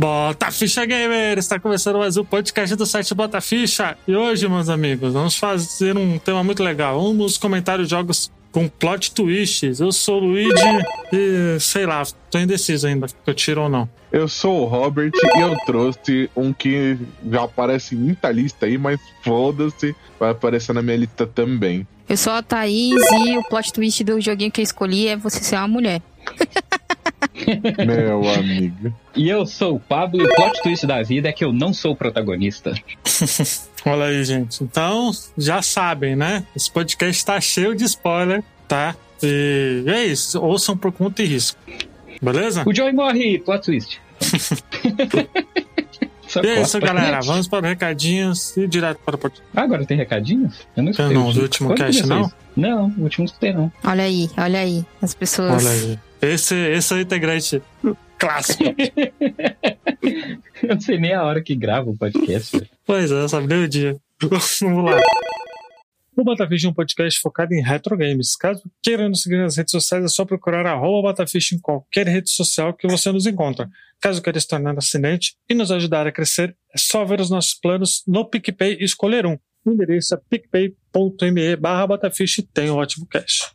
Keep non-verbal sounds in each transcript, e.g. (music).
Bota Ficha Gamer! Está começando mais um podcast do site Bota Ficha. E hoje, meus amigos, vamos fazer um tema muito legal. Vamos comentar os jogos com plot twists. Eu sou o Luigi e sei lá, tô indeciso ainda se eu tiro ou não. Eu sou o Robert e eu trouxe um que já aparece em muita lista aí, mas foda-se, vai aparecer na minha lista também. Eu sou a Thaís e o plot twist do joguinho que eu escolhi é você ser uma mulher. (laughs) Meu amigo. E eu sou o Pablo e o plot twist da vida é que eu não sou o protagonista. (laughs) Olha aí, gente. Então, já sabem, né? Esse podcast tá cheio de spoiler, tá? E é isso. Ouçam por conta e risco. Beleza? O Joey morre, plot twist. (laughs) e é isso, galera. Vamos para os recadinhos e direto para o podcast. Ah, agora tem recadinhos? Eu não escutei. Não, do último cast, não? Isso? Não, o último não escutei, não. Olha aí, olha aí. As pessoas. Olha aí. Esse, esse é o integrante clássico. (laughs) eu não sei nem a hora que grava o podcast. Pois é, sabe nem o dia. (laughs) Vamos lá. O Batafish é um podcast focado em retro games. Caso queira nos seguir nas redes sociais, é só procurar arroba Batafish em qualquer rede social que você nos encontra. Caso queira se tornar assinante e nos ajudar a crescer, é só ver os nossos planos no PicPay e escolher um. O endereço é picpay.me barra Batafish e tem um ótimo cash.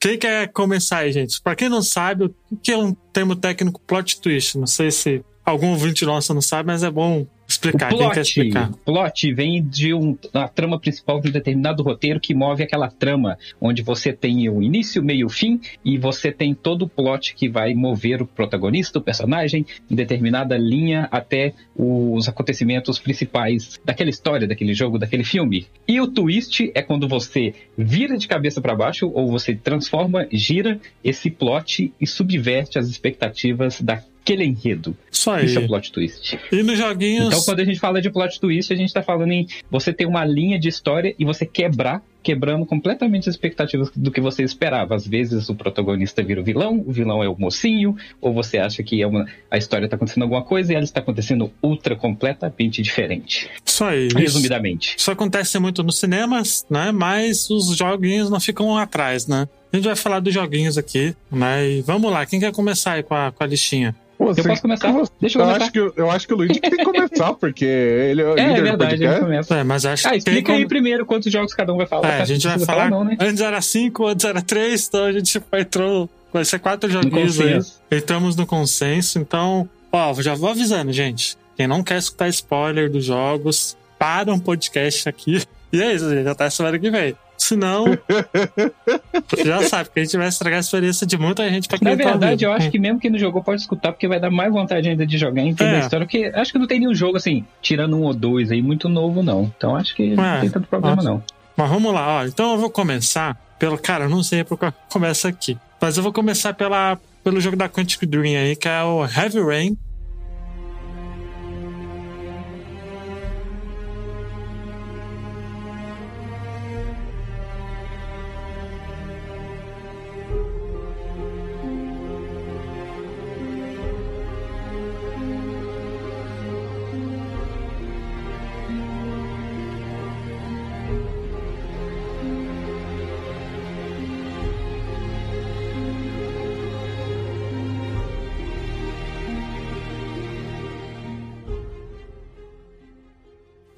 Quem quer começar aí, gente? Pra quem não sabe, o que é um termo técnico plot twist? Não sei se algum ouvinte nosso não sabe, mas é bom explicar. O plot, Quem explicar? plot vem de um, a trama principal de um determinado roteiro que move aquela trama, onde você tem o início, meio, fim, e você tem todo o plot que vai mover o protagonista, o personagem, em determinada linha até os acontecimentos principais daquela história, daquele jogo, daquele filme. E o twist é quando você vira de cabeça para baixo, ou você transforma, gira esse plot e subverte as expectativas da aquele enredo. Isso aí. Isso é plot twist. E nos joguinhos. Então, quando a gente fala de plot twist, a gente tá falando em você ter uma linha de história e você quebrar, quebrando completamente as expectativas do que você esperava. Às vezes o protagonista vira o vilão, o vilão é o mocinho, ou você acha que é uma, a história tá acontecendo alguma coisa e ela está acontecendo ultra completamente diferente. Isso aí. Resumidamente. Isso, isso acontece muito nos cinemas, né? Mas os joguinhos não ficam atrás, né? A gente vai falar dos joguinhos aqui, né? E vamos lá, quem quer começar aí com a, com a listinha? Você, eu posso começar? Deixa eu, eu começar. Acho que, eu acho que o Luigi tem que começar, porque ele é o É, (laughs) é líder verdade, do ele podcast. começa. É, mas acho Ah, que explica tem aí primeiro quantos jogos cada um vai falar. É, a gente vai Precisa falar. não, né? Antes era 5, antes era 3, então a gente entrou. Vai ser quatro joguinhos aí. Entramos no consenso, então. Ó, já vou avisando, gente. Quem não quer escutar spoiler dos jogos, para um podcast aqui. (laughs) E é isso, gente. Até semana que vem. Senão. (laughs) já sabe, porque a gente vai estragar a experiência de muita gente pra quem Na tá verdade, eu ouvindo. acho que mesmo quem não jogou pode escutar, porque vai dar mais vontade ainda de jogar e entender É. a história. Porque acho que não tem nenhum jogo assim, tirando um ou dois aí, muito novo, não. Então acho que não tem tanto problema, acho- não. Mas vamos lá, ó. Então eu vou começar pelo. Cara, eu não sei por qual começa aqui. Mas eu vou começar pela, pelo jogo da Quantic Dream aí, que é o Heavy Rain.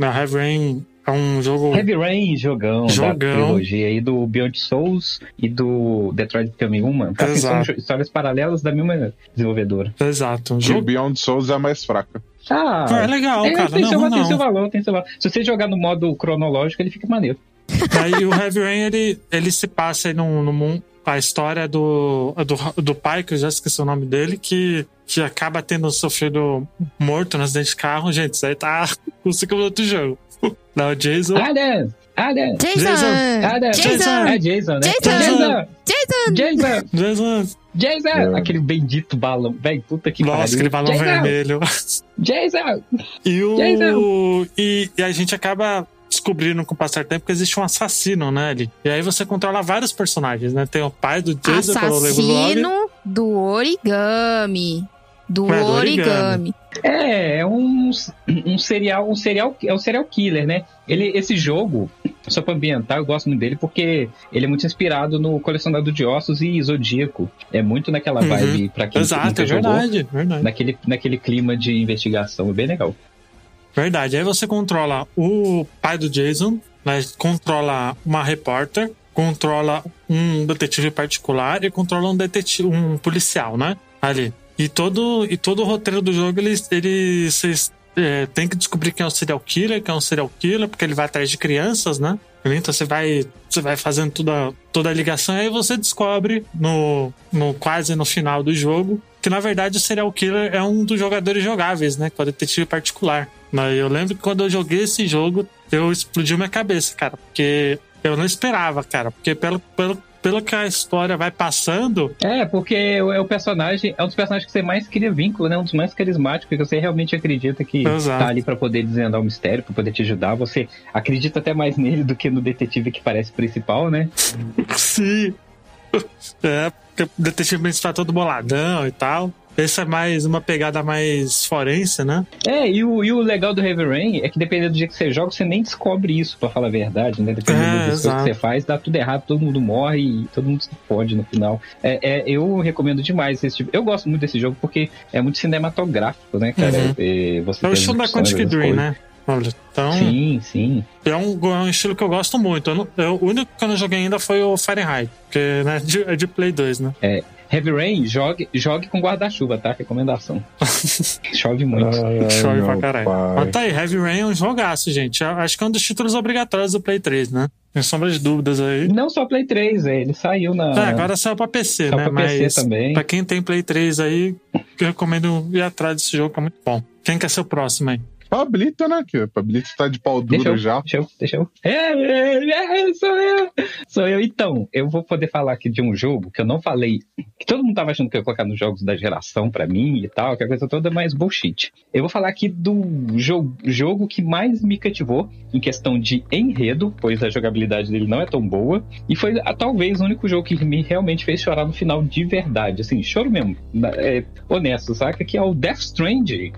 Na Heavy Rain é um jogo. Heavy Rain, jogão, Jogão. da trilogia aí do Beyond Souls e do Detroit Become Human. Assim, são histórias paralelas da mesma desenvolvedora. Exato. Um O. Beyond Souls é a mais fraca. Ah, É legal, é, cara. tem, Não, seu, não. tem seu valor, tem seu valor. Se você jogar no modo cronológico, ele fica maneiro. Aí o Heavy Rain ele, ele se passa aí no, no mundo. A história do, do, do pai, que eu já esqueci o nome dele, que, que acaba tendo sofrido morto no acidente de carro. Gente, isso aí tá com cinco minutos de jogo. (laughs) Não, o Jason. Adam! Adam! Jason! Jason. Adam! Jason! É Jason, né? Jason. Jason! Jason! Jason! Jason! É. Aquele bendito balão. Véi, puta que Nossa, pariu. aquele balão Jason! vermelho. Jason! E o. Jason! E, e a gente acaba descobrindo com o passar do tempo que existe um assassino, né, ali. E aí você controla vários personagens, né? Tem o pai do Jason, que eu não lembro o nome. Assassino do origami. Do É, do origami. origami. É, é um, um serial, um serial, é um serial killer, né? Ele, esse jogo, só pra ambientar, eu gosto muito dele porque ele é muito inspirado no Colecionador de Ossos e Zodíaco. É muito naquela Uhum. vibe, pra quem Exato, nunca é jogou, verdade, verdade. naquele, naquele clima de investigação, é bem legal. Verdade. Aí você controla o pai do Jason, né? controla uma repórter, controla um detetive particular e controla um detetive, um policial, né? Ali. E todo, e todo o roteiro do jogo, ele, ele vocês é, tem que descobrir quem é o serial killer, quem é um serial killer, porque ele vai atrás de crianças, né? Então você vai, você vai fazendo toda, toda a ligação e aí você descobre no, no quase no final do jogo que na verdade o serial killer é um dos jogadores jogáveis, né? Que é o detetive particular. Né? Eu lembro que quando eu joguei esse jogo, eu explodiu minha cabeça, cara, porque eu não esperava, cara, porque pelo, pelo, pelo que a história vai passando, É, porque é o personagem, é um dos personagens que você mais cria vínculo, né? Um dos mais carismáticos, que você realmente acredita que Exato. tá ali pra poder desvendar o mistério, pra poder te ajudar. Você acredita até mais nele do que no detetive que parece principal, né? (laughs) Sim. (laughs) É, porque o detetive está todo boladão e tal. Esse é mais uma pegada mais forense, né? É, e o, e o legal do Heavy Rain é que dependendo do dia que você joga, você nem descobre isso, pra falar a verdade, né? Dependendo É, exato. que você faz, dá tudo errado, todo mundo morre e todo mundo se fode no final. É, é, eu recomendo demais esse tipo. Eu gosto muito desse jogo porque é muito cinematográfico, né, cara? Uhum. É, você É o estilo da Quantic Dream, né? Olha, então Sim, sim. é um, é um estilo que eu gosto muito. Eu não- eu- o único que eu não joguei ainda foi o Fahrenheit, que né, (laughs) é de, é de Play 2, né? Heavy Rain, jogue, jogue com guarda-chuva, tá? Recomendação. (laughs) Chove muito. Ai, Chove pra caralho. pai. Mas tá aí, Heavy Rain é um jogaço, gente. Acho que é um dos títulos obrigatórios do Play 3, né? Sem sombra de dúvidas aí. Não só Play 3, é, ele saiu na. É, agora saiu pra PC, Saiu né? pra PC Mas também. pra quem tem Play 3 aí, eu recomendo ir atrás desse jogo, que é muito bom. Quem quer ser o próximo aí? Pablito, né? Que Pablito tá de pau Deixa duro eu, já. deixa eu, deixa eu. É, é, é, sou eu. Sou eu. Então, eu vou poder falar aqui de um jogo que eu não falei, que todo mundo tava achando que eu ia colocar nos jogos da geração pra mim e tal, que a coisa toda é mais bullshit. Eu vou falar aqui do jogo, jogo que mais me cativou em questão de enredo, pois a jogabilidade dele não é tão boa, e foi ah, talvez o único jogo que me realmente fez chorar no final de verdade, assim, choro mesmo, é, honesto, saca? Que é o Death Stranding.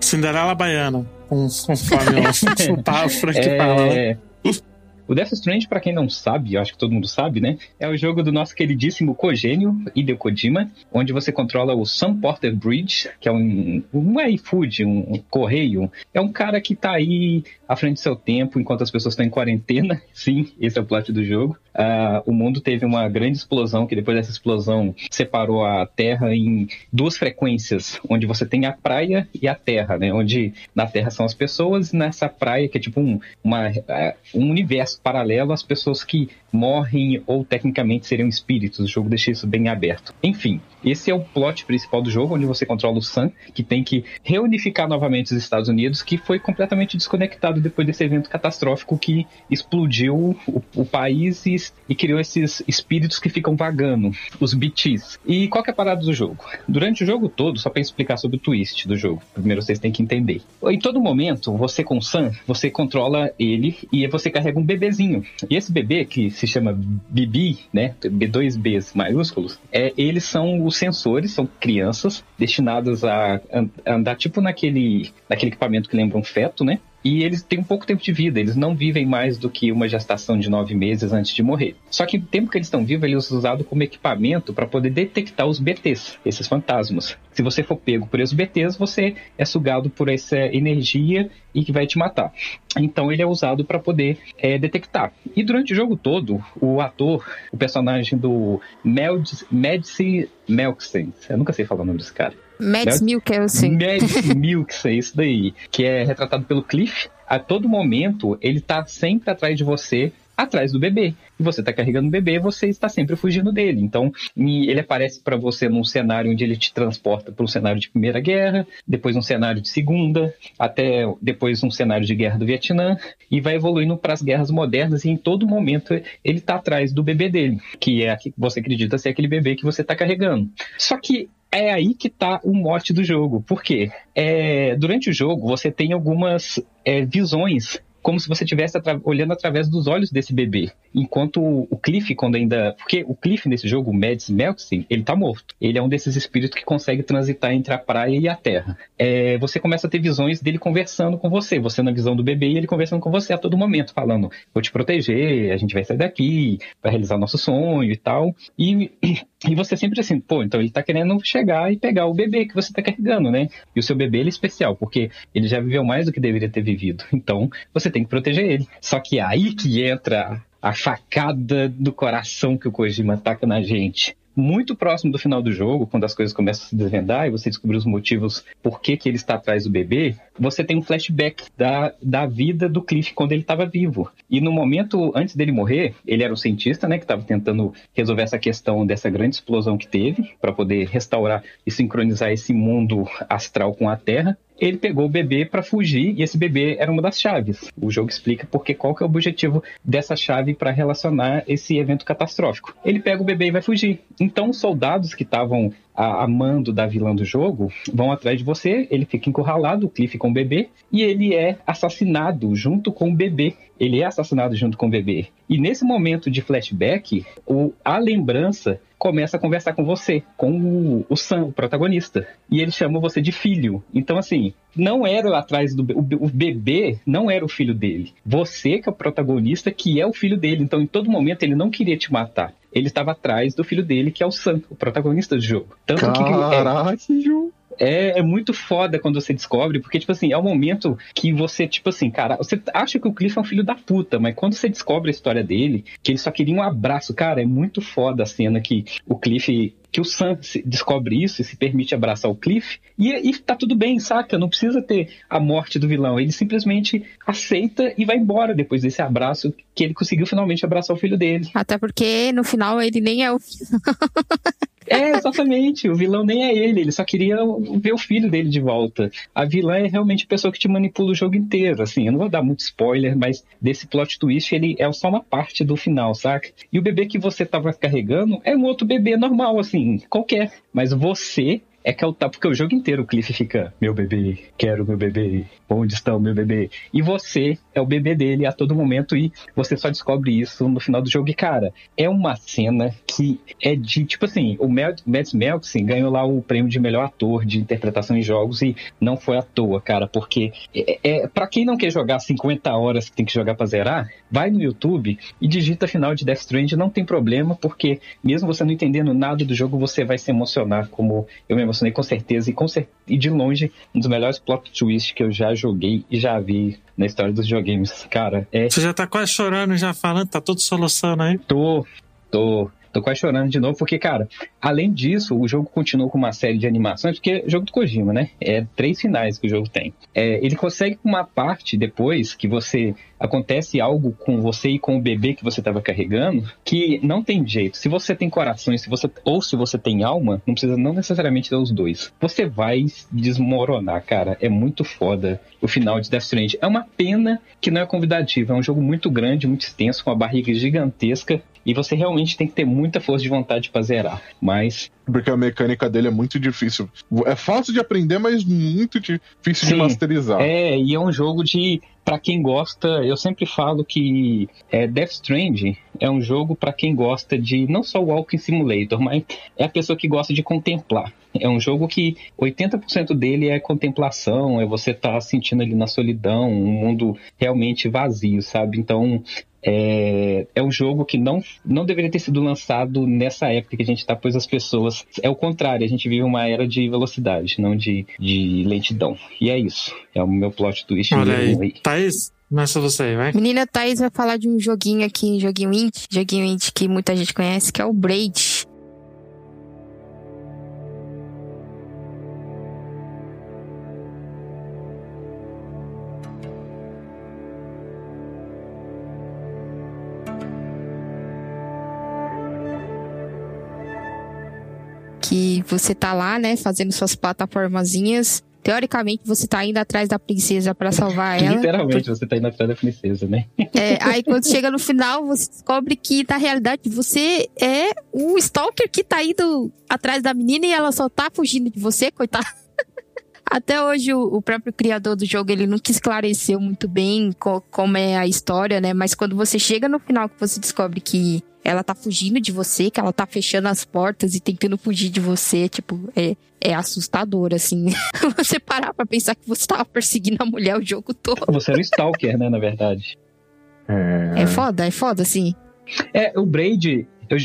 Cinderela Baiana, com- conforme o, o, pa- o Frank fala, né? O Death Stranding, pra quem não sabe, eu acho que todo mundo sabe, né? É o jogo do nosso queridíssimo Kojênio, Hideo Kojima, onde você controla o Sam Porter Bridge, que é um, um iFood, um correio. É um cara que tá aí à frente do seu tempo, enquanto as pessoas estão em quarentena. (laughs) Sim, esse é o plot do jogo. Ah, o mundo teve uma grande explosão, que depois dessa explosão separou a Terra em duas frequências, onde você tem a praia e a Terra, né? Onde na Terra são as pessoas e nessa praia, que é tipo um, uma, ah, um universo paralelo às pessoas que morrem ou tecnicamente seriam espíritos. O jogo deixa isso bem aberto. Enfim, esse é o plot principal do jogo, onde você controla o Sam, que tem que reunificar novamente os Estados Unidos, que foi completamente desconectado depois desse evento catastrófico que explodiu o, o país e, e criou esses espíritos que ficam vagando, os BTs. E qual que é a parada do jogo? Durante o jogo todo, só para explicar sobre o twist do jogo, primeiro vocês têm que entender. Em todo momento, você com o Sam, você controla ele e você carrega um bebezinho. E esse bebê, que se chama Bibi, né? B2Bs maiúsculos, é, eles são os sensores, são crianças destinadas a an- andar tipo naquele, naquele equipamento que lembra um feto, né? E eles têm pouco tempo de vida, eles não vivem mais do que uma gestação de nove meses antes de morrer. Só que o tempo que eles estão vivos, eles são usados como equipamento para poder detectar os BTs, esses fantasmas. Se você for pego por esses BTs, você é sugado por essa energia e que vai te matar. Então ele é usado para poder é, detectar. E durante o jogo todo, o ator, o personagem do Madsy Melksen, eu nunca sei falar o nome desse cara. Mads Né? Mikkelsen. Mads é isso daí. Que é retratado pelo Cliff. A todo momento, ele tá sempre atrás de você, atrás do bebê. E você tá carregando o bebê, você está sempre fugindo dele. Então, ele aparece para você num cenário onde ele te transporta para um cenário de Primeira Guerra, depois um cenário de Segunda, até depois um cenário de Guerra do Vietnã, e vai evoluindo para as guerras modernas. E em todo momento, ele tá atrás do bebê dele, que é que você acredita ser aquele bebê que você tá carregando. Só que é aí que tá o mote do jogo. Por quê? É, durante o jogo, você tem algumas é, visões como se você estivesse atra- olhando através dos olhos desse bebê. Enquanto o Cliff, quando ainda. Porque o Cliff nesse jogo, o Mads Melkstein, ele tá morto. Ele é um desses espíritos que consegue transitar entre a praia e a terra. É, você começa a ter visões dele conversando com você. Você na visão do bebê e ele conversando com você a todo momento, falando: vou te proteger, a gente vai sair daqui, vai realizar nosso sonho e tal. E. (clears throat) E você sempre assim, pô, então ele tá querendo chegar e pegar o bebê que você tá carregando, né? E o seu bebê ele é especial, porque ele já viveu mais do que deveria ter vivido. Então, você tem que proteger ele. Só que é aí que entra a facada do coração que o Kojima taca na gente. Muito próximo do final do jogo, quando as coisas começam a se desvendar e você descobrir os motivos por que, que ele está atrás do bebê, você tem um flashback da, da vida do Cliff quando ele estava vivo. E no momento antes dele morrer, ele era um cientista, né, que estava tentando resolver essa questão dessa grande explosão que teve para poder restaurar e sincronizar esse mundo astral com a Terra. Ele pegou o bebê para fugir e esse bebê era uma das chaves. O jogo explica porque qual que é o objetivo dessa chave para relacionar esse evento catastrófico. Ele pega o bebê e vai fugir. Então os soldados que estavam a, a mando da vilã do jogo vão atrás de você, ele fica encurralado, o Cliff com o bebê, e ele é assassinado junto com o bebê. Ele é assassinado junto com o bebê. E nesse momento de flashback, o, a lembrança começa a conversar com você, com o, o Sam, o protagonista. E ele chama você de filho. Então, assim, não era atrás do o, o bebê, não era o filho dele. Você que é o protagonista, que é o filho dele. Então, em todo momento, ele não queria te matar. Ele estava atrás do filho dele, que é o Sam, o protagonista do jogo. Tanto que é, Caralho! é, é muito foda quando você descobre, porque, tipo assim, é o momento que você, tipo assim, cara, você acha que o Cliff é um filho da puta, mas quando você descobre a história dele, que ele só queria um abraço, cara, é muito foda a cena que o Cliff. Que o Sam descobre isso e se permite abraçar o Cliff. E, e tá tudo bem, saca? Não precisa ter a morte do vilão. Ele simplesmente aceita e vai embora depois desse abraço que ele conseguiu finalmente abraçar o filho dele. Até porque no final ele nem é o. (laughs) É, exatamente. O vilão nem é ele, ele só queria ver o filho dele de volta. A vilã é realmente a pessoa que te manipula o jogo inteiro, assim. Eu não vou dar muito spoiler, mas desse plot twist, ele é só uma parte do final, saca? E o bebê que você tava carregando é um outro bebê normal, assim, qualquer. Mas você é que é o porque o jogo inteiro o Cliff fica, meu bebê, quero meu bebê, onde está o meu bebê? E você é o bebê dele a todo momento e você só descobre isso no final do jogo. E, cara, é uma cena que é de, tipo assim, o Mad- Mads Mikkelsen ganhou lá o prêmio de melhor ator de interpretação em jogos e não foi à toa, cara, porque é, é, para quem não quer jogar 50 horas que tem que jogar pra zerar, vai no YouTube e digita final de Death Stranding, não tem problema, porque mesmo você não entendendo nada do jogo, você vai se emocionar, como eu me emocionei com certeza, e, com cer e de longe, um dos melhores plot twists que eu já joguei e já vi na história dos videogames. Cara, é. Você já tá quase chorando, já falando, tá tudo soluçando aí. Tô, tô. Tô quase chorando de novo, porque, cara, além disso, o jogo continua com uma série de animações, porque é jogo do Kojima, né? É três finais que o jogo tem. É, ele consegue uma parte depois que você acontece algo com você e com o bebê que você estava carregando, que não tem jeito. Se você tem coração, se você ou se você tem alma, não precisa não necessariamente ter os dois. Você vai desmoronar, cara. É muito foda o final de Death Stranding. É uma pena que não é convidativo. É um jogo muito grande, muito extenso, com uma barriga gigantesca. E você realmente tem que ter muita força de vontade para zerar. Mais. Porque a mecânica dele é muito difícil. É fácil de aprender, mas muito difícil de Sim. masterizar. É, e é um jogo de. Pra quem gosta, eu sempre falo que é, Death Stranding é um jogo pra quem gosta de não só Walking Simulator, mas é a pessoa que gosta de contemplar. É um jogo que 80% dele é contemplação, é você estar sentindo ali na solidão, um mundo realmente vazio, sabe? Então, é, é um jogo que não, não deveria ter sido lançado nessa época que a gente está, pois as pessoas. É o contrário, a gente vive uma era de velocidade, não de, de lentidão. E é isso. É o meu plot twist Olha um aí. Thaís, começa você aí, vai. Menina Thaís vai falar de um joguinho aqui, um joguinho indie, joguinho indie que muita gente conhece, que é o Braid. Você tá lá, né, fazendo suas plataformazinhas. Teoricamente, você tá indo atrás da princesa pra salvar (laughs) ela. Literalmente, você tá indo atrás da princesa, né? É, aí quando chega no final, você descobre que, na realidade, você é o stalker que tá indo atrás da menina e ela só tá fugindo de você, coitada. (laughs) Até hoje, o, o próprio criador do jogo, ele nunca esclareceu muito bem co- como é a história, né? Mas quando você chega no final, que você descobre que ela tá fugindo de você, que ela tá fechando as portas e tentando fugir de você, tipo, é, é assustador, assim. (laughs) você parar pra pensar que você tava perseguindo a mulher o jogo todo. Você era o Stalker, né, na verdade. É. É foda, é foda, assim. É, o Braid, eu,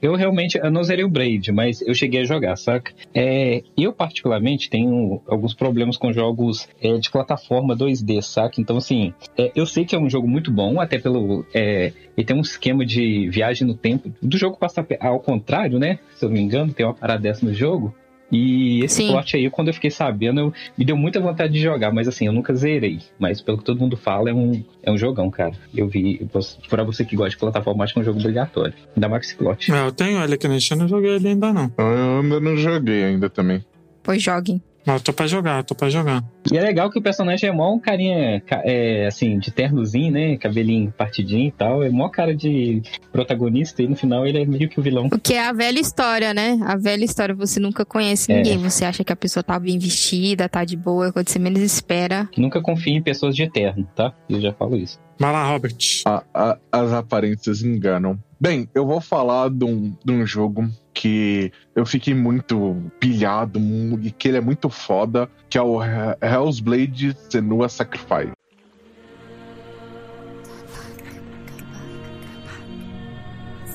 eu realmente eu não zerei o Braid, mas eu cheguei a jogar, saca? É, eu, particularmente, tenho alguns problemas com jogos é, de plataforma 2D, saca? Então, assim, é, eu sei que é um jogo muito bom, até pelo. É, ele tem um esquema de viagem no tempo. Do jogo passar pe- ao contrário, né? Se eu não me engano, tem uma parada dessa no jogo. E esse Sim. plot aí, quando eu fiquei sabendo, eu- me deu muita vontade de jogar, mas assim, eu nunca zerei. Mas pelo que todo mundo fala, é um, é um jogão, cara. Eu vi, pra você que gosta de plataforma, acho que é um jogo obrigatório. Ainda mais esse plot. É, eu tenho ele aqui no Steam, não joguei ele ainda não. Eu ainda não joguei ainda também. Pois joguem. Mas eu tô pra jogar, eu tô pra jogar. E é legal que o personagem é mó um carinha, ca- é, assim, de ternozinho, né? Cabelinho partidinho e tal. É mó cara de protagonista e no final ele é meio que o vilão. O que é a velha história, né? A velha história, você nunca conhece É. ninguém. Você acha que a pessoa tá bem vestida, tá de boa, quando você menos espera. Nunca confia em pessoas de eterno, tá? Eu já falo isso. Vai lá, Robert. A- a- as aparências enganam. Bem, eu vou falar de um, de um jogo que eu fiquei muito pilhado e que ele é muito foda, que é o He- Hell's Blade Senua Sacrifice.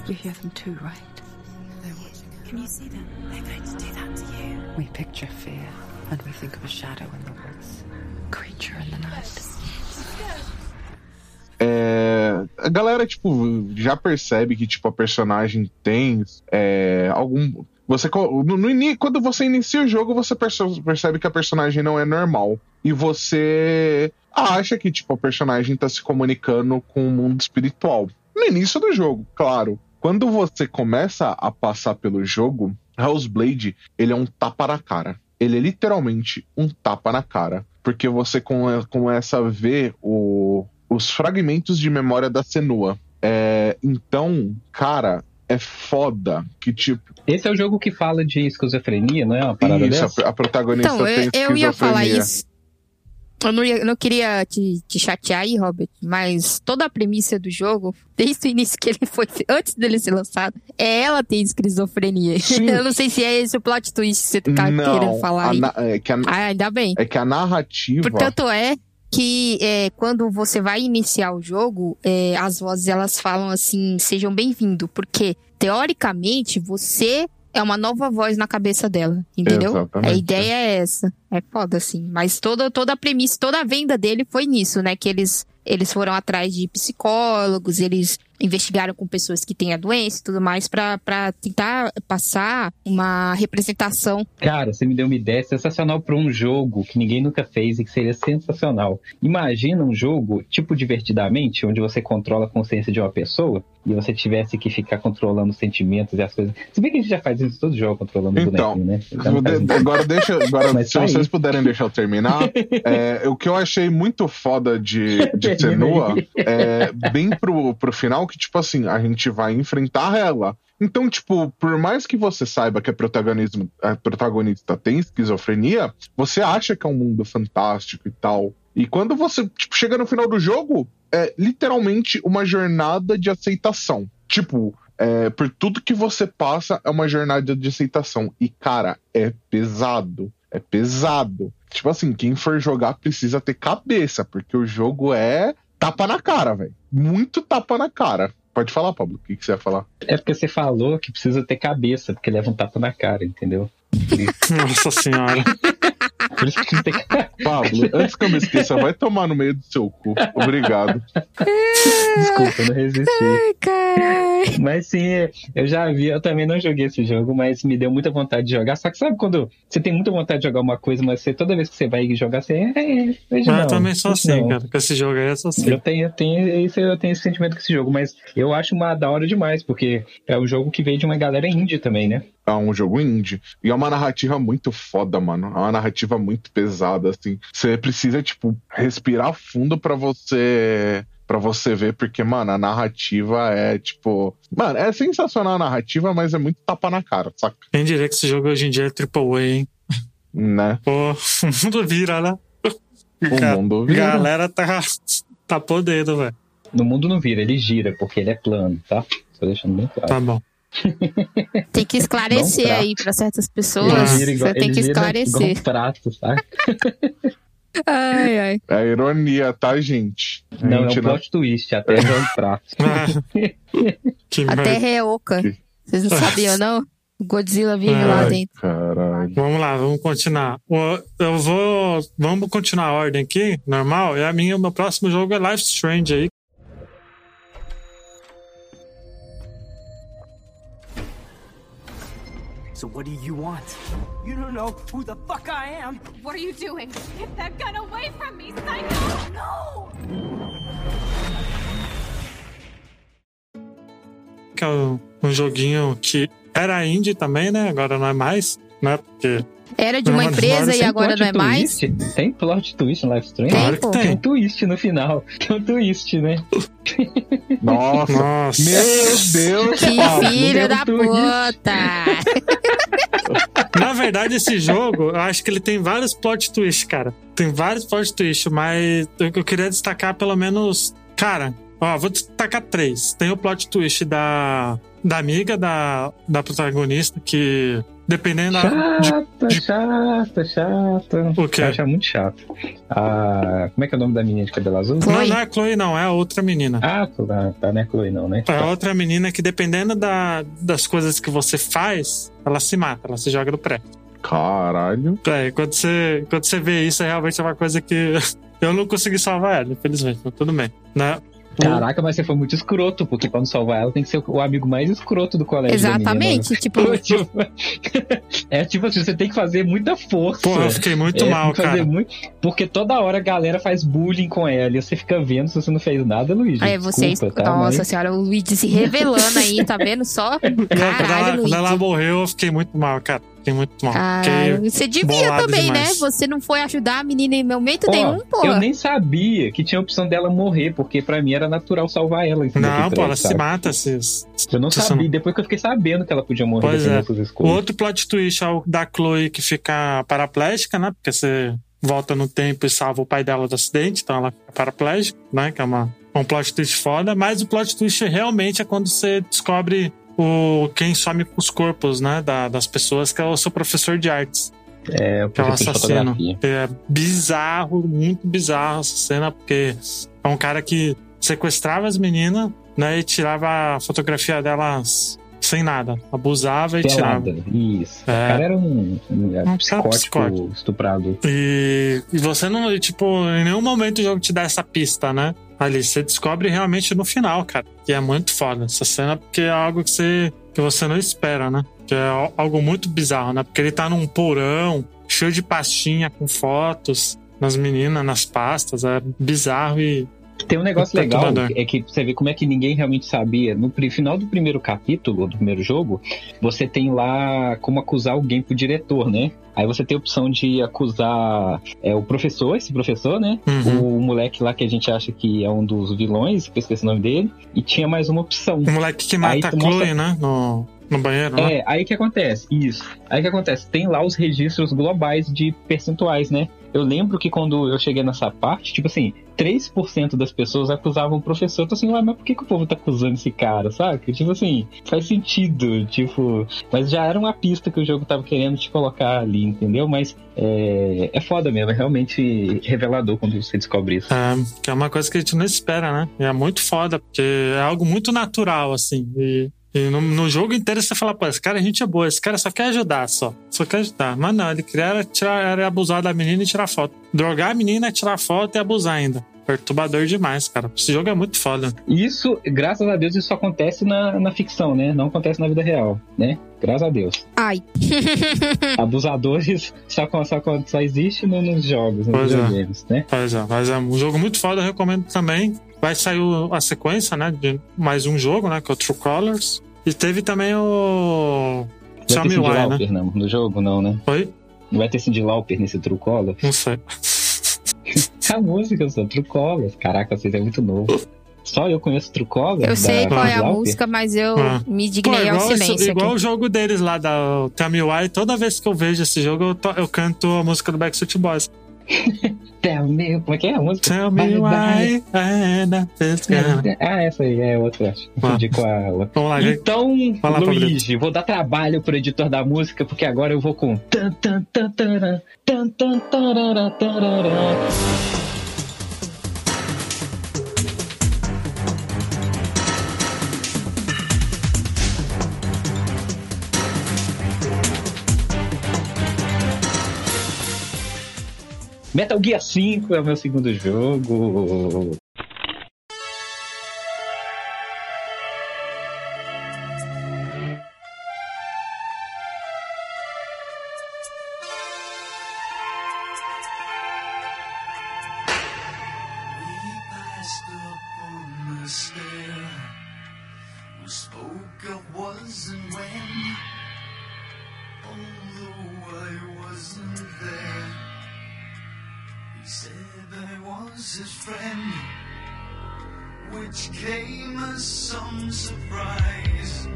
You hear them too, right? Can you see them? They're going to do that to you. We picture fear, and we think of a shadow in the woods, creature in the night. É, a galera, tipo, já percebe que, tipo, a personagem tem é, algum... Você, no, no quando você inicia o jogo, você perce- percebe que a personagem não é normal. E você acha que, tipo, a personagem tá se comunicando com o mundo espiritual. No início do jogo, claro. Quando você começa a passar pelo jogo, Hell's Blade, ele é um tapa na cara. Ele é literalmente um tapa na cara. Porque você come- começa a ver o, os fragmentos de memória da Senua. É, então, cara, é foda que, tipo, Esse é o jogo que fala de esquizofrenia, não é uma parada isso, dessa? a, a protagonista Então, eu, tem eu ia falar isso. Eu não, ia- eu não queria te, te chatear aí, Robert, mas toda a premissa do jogo, desde o início que ele foi, antes dele ser lançado, é ela ter esquizofrenia. Sim. Eu não sei se é esse o plot twist que você tá querendo Não, falar a aí. na- é, que a, Ah, ainda bem. é que a narrativa. Portanto, é que é, quando você vai iniciar o jogo, é, as vozes elas falam assim, sejam bem-vindos, porque teoricamente você é uma nova voz na cabeça dela, entendeu? Exatamente. A ideia é essa. É foda, assim. Mas toda, toda a premissa, toda a venda dele foi nisso, né? Que eles, eles foram atrás de psicólogos, eles investigaram com pessoas que têm a doença e tudo mais pra, pra tentar passar uma representação. Cara, você me deu uma ideia sensacional para um jogo que ninguém nunca fez e que seria sensacional. Imagina um jogo, tipo Divertidamente, onde você controla a consciência de uma pessoa e você tivesse que ficar controlando os sentimentos e as coisas. Se bem que a gente já faz isso em todo jogo, controlando o Então, bonequinho, né? Muito. Agora deixa. Agora, se tá aí. Vocês puderem deixar eu terminar, (laughs) é, o que eu achei muito foda de, de aí. (laughs) é bem pro, pro final, que, tipo assim, a gente vai enfrentar ela Então, tipo, por mais que você saiba que a, protagonismo, a protagonista tem esquizofrenia, você acha que é um mundo fantástico e tal. E quando você tipo, chega no final do jogo, é literalmente uma jornada de aceitação. Tipo, é, por tudo que você passa, é uma jornada de aceitação. E, cara, é pesado. É pesado. Tipo assim, quem for jogar precisa ter cabeça, porque o jogo é tapa na cara, velho. Muito tapa na cara. Pode falar, Pablo, o que, que você ia falar? É porque você falou que precisa ter cabeça, porque leva um tapa na cara, entendeu? (laughs) Nossa senhora. Por isso que ter cabeça. (laughs) Pablo, antes que eu me esqueça, vai tomar no meio do seu cu. Obrigado. Desculpa, não resisti. Caralho. Mas sim, eu já vi, eu também não joguei esse jogo, mas me deu muita vontade de jogar. Só que sabe quando você tem muita vontade de jogar uma coisa, mas você, toda vez que você vai jogar, você. É, é, Mas não, eu também sou assim, não. cara. Com esse jogo aí, eu sou assim. Eu tenho, eu, tenho, esse, eu tenho esse sentimento com esse jogo, mas eu acho uma da hora demais, porque é um jogo que veio de uma galera indie também, né? É um jogo indie. E é uma narrativa muito foda, mano. É uma narrativa muito pesada, assim. Você precisa, tipo, respirar fundo pra você. Pra você ver, porque, mano, a narrativa é tipo. Mano, é sensacional a narrativa, mas é muito tapa na cara, saca? Quem diria que esse jogo hoje em dia é AAA, hein? Né? Pô, (laughs) o mundo vira, né? O mundo vira. Galera tá, tá podendo, velho. No mundo não vira, ele gira, porque ele é plano, tá? Tô deixando bem claro. Tá bom. Tem que esclarecer Não aí pra certas pessoas. Igual, Você tem que esclarecer. um prato, saca? Ai, ai. É ironia, tá, gente? A Não, é gente um plot twist, até é um prato. (laughs) que A terra é oca. Que- Vocês não sabiam, não? Godzilla vive Ai. lá dentro. Caralho. Vamos lá, vamos continuar. Eu vou. Vamos continuar a ordem aqui, normal. E a minha, o meu próximo jogo é Life Strange aí. So what do you want? You don't know who the fuck I am. What are you doing? Get that gun away from me, Psycho! No! Que é um, joguinho que era indie também, né? Agora não é mais, né? Porque. Era de uma Não, empresa e agora não é mais? twist? Tem plot twist no Life Strange? Tem, Claro que tem. Tem um twist no final. (laughs) Tem um twist, né? Nossa. Nossa. Meu Deus, (laughs) Que filho da twist. puta! Na verdade, esse jogo, eu acho que ele tem vários plot twists, cara. Tem vários plot twists, mas eu eu queria destacar pelo menos. Cara, ó, vou destacar três. Tem o plot twist da, da amiga da, da protagonista, que dependendo. Chata, de- chata, chata. O quê? Eu acho muito chato. Ah, como é que é o nome da menina de cabelo azul? Não, Chloe. não é a Chloe, não, é a outra menina. Ah, tá, tá, não é Chloe não, né? É a outra menina que, dependendo da, das coisas que você faz, ela se mata, ela se joga no pré. Caralho. É, quando você, quando você vê isso, é realmente uma coisa que (laughs) eu não consegui salvar ela, infelizmente, mas tudo bem. Né? Caraca, mas você foi muito escroto, porque pra não salvar ela tem que ser o amigo mais escroto do colégio. da Exatamente. (laughs) Tipo, menina. Tipo, é tipo assim, você tem que fazer muita força. Porra, eu fiquei muito É, mal, cara. muito- porque toda hora a galera faz bullying com ela e você fica vendo se você não fez nada, Luiz. é, vocês. Desculpa, tá? Nossa Mas- senhora, o Luigi se revelando aí, tá vendo só? Não, quando, ela, Caralho, quando ela morreu, eu fiquei muito mal, cara. Fiquei muito mal. Fiquei- você devia também, né? demais. Você não foi ajudar a menina em momento Ó, nenhum, pô. Eu nem sabia que tinha a opção dela morrer, porque pra mim era natural salvar ela. Não, pô, ela três, se sabe? mata. Se, Eu não se- sabia, depois que eu fiquei sabendo que ela podia morrer Pois é. O escolhas. outro plot twist é o da Chloe que fica paraplégica, né? Porque você volta no tempo e salva o pai dela do acidente, então ela fica paraplégica, né? Que é uma, um plot twist foda. Mas o plot twist realmente é quando você descobre o quem some com os corpos, né? Da- das pessoas, que é o seu professor de artes. É, o Que é o assassino. É bizarro, muito bizarro essa cena, porque é um cara que sequestrava as meninas, né? E tirava a fotografia delas sem nada. Abusava e tirava. Pelada. Isso. É. O cara era um, um, Um psicótico, psicótico. estuprado. E, e você não, tipo, em nenhum momento o jogo te dá essa pista, né? Ali, você descobre realmente no final, cara. Que é muito foda essa cena, porque é algo que você, que você não espera, né? Que é al- algo muito bizarro, né? Porque ele tá num porão, cheio de pastinha com fotos nas meninas, nas pastas. É bizarro e, Tem um negócio legal, é que você vê como é que ninguém realmente sabia. No final do primeiro capítulo, do primeiro jogo, você tem lá como acusar alguém pro diretor, né? Aí você tem a opção de acusar é, o professor, esse professor, né? Uhum. O moleque lá que a gente acha que é um dos vilões, que eu esqueci o nome dele. E tinha mais uma opção. O moleque que mata a Chloe, mostra- né? No, no banheiro, né? É, aí que acontece? Isso. Aí que acontece? Tem lá os registros globais de percentuais, né? Eu lembro que quando eu cheguei nessa parte, tipo assim, 3% das pessoas acusavam o professor. Eu tô assim, ué, mas por que, que o povo tá acusando esse cara, sabe? Tipo assim, faz sentido, tipo. Mas já era uma pista que o jogo tava querendo te colocar ali, entendeu? Mas é, é foda mesmo, é realmente revelador quando você descobre isso. É, que é uma coisa que a gente não espera, né? E é muito foda, porque é algo muito natural, assim. E, e no, no jogo inteiro você fala, pô, esse cara a gente é boa, esse cara só quer ajudar, só. Só quer ajudar. Mas não, ele queria era, tirar, era abusar da menina e tirar foto. Drogar a menina, tirar foto e abusar ainda. Perturbador demais, cara. Esse jogo é muito foda. Isso, graças a Deus, isso só acontece na, na ficção, né? Não acontece na vida real, né? Graças a Deus. Ai. (laughs) Abusadores só, só, só existe no- nos jogos, nos Pois é. videogames, né? Pois é, mas é um jogo muito foda, eu recomendo também. Vai sair a sequência, né? De mais um jogo, né? Que é o True Colors. E teve também o. Vai ter Xiaomi Cindy Y, né? Lauper não, no jogo, não, né? Oi? Não vai ter Cindy Lauper nesse True Color? Não sei. (laughs) A música, só True Color. Caraca, vocês é muito novo. Só eu conheço True Color? Eu sei qual é a Lauper? música, mas eu Ah. me dignei ao igual, silêncio igual aqui. o jogo deles lá da Tell Y, toda vez que eu vejo esse jogo, eu, to- eu canto a música do Backstreet Boys. (laughs) Tell me, como é que é a música? Tell me Bye, bye. why I not this girl. Ah, essa aí é outra. acho. Confundi com a outra. Vamos lá. Então, lá, Luigi, vou dar trabalho pro editor da música, porque agora eu vou com. tan, tan, tan, taran, tan, tan. Metal Gear 5 é o meu segundo jogo. Came as some surprise.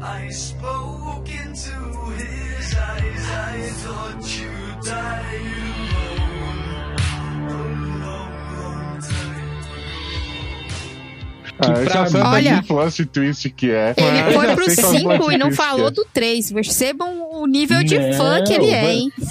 I spoke into his eyes. I thought you died alone. A long, long time Ah, eu já pra até Olha. que plot twist que é. Ele foi pro sei qual 5 plot e não falou que do 3. Percebam o nível de Não, fã que ele é, hein? (laughs)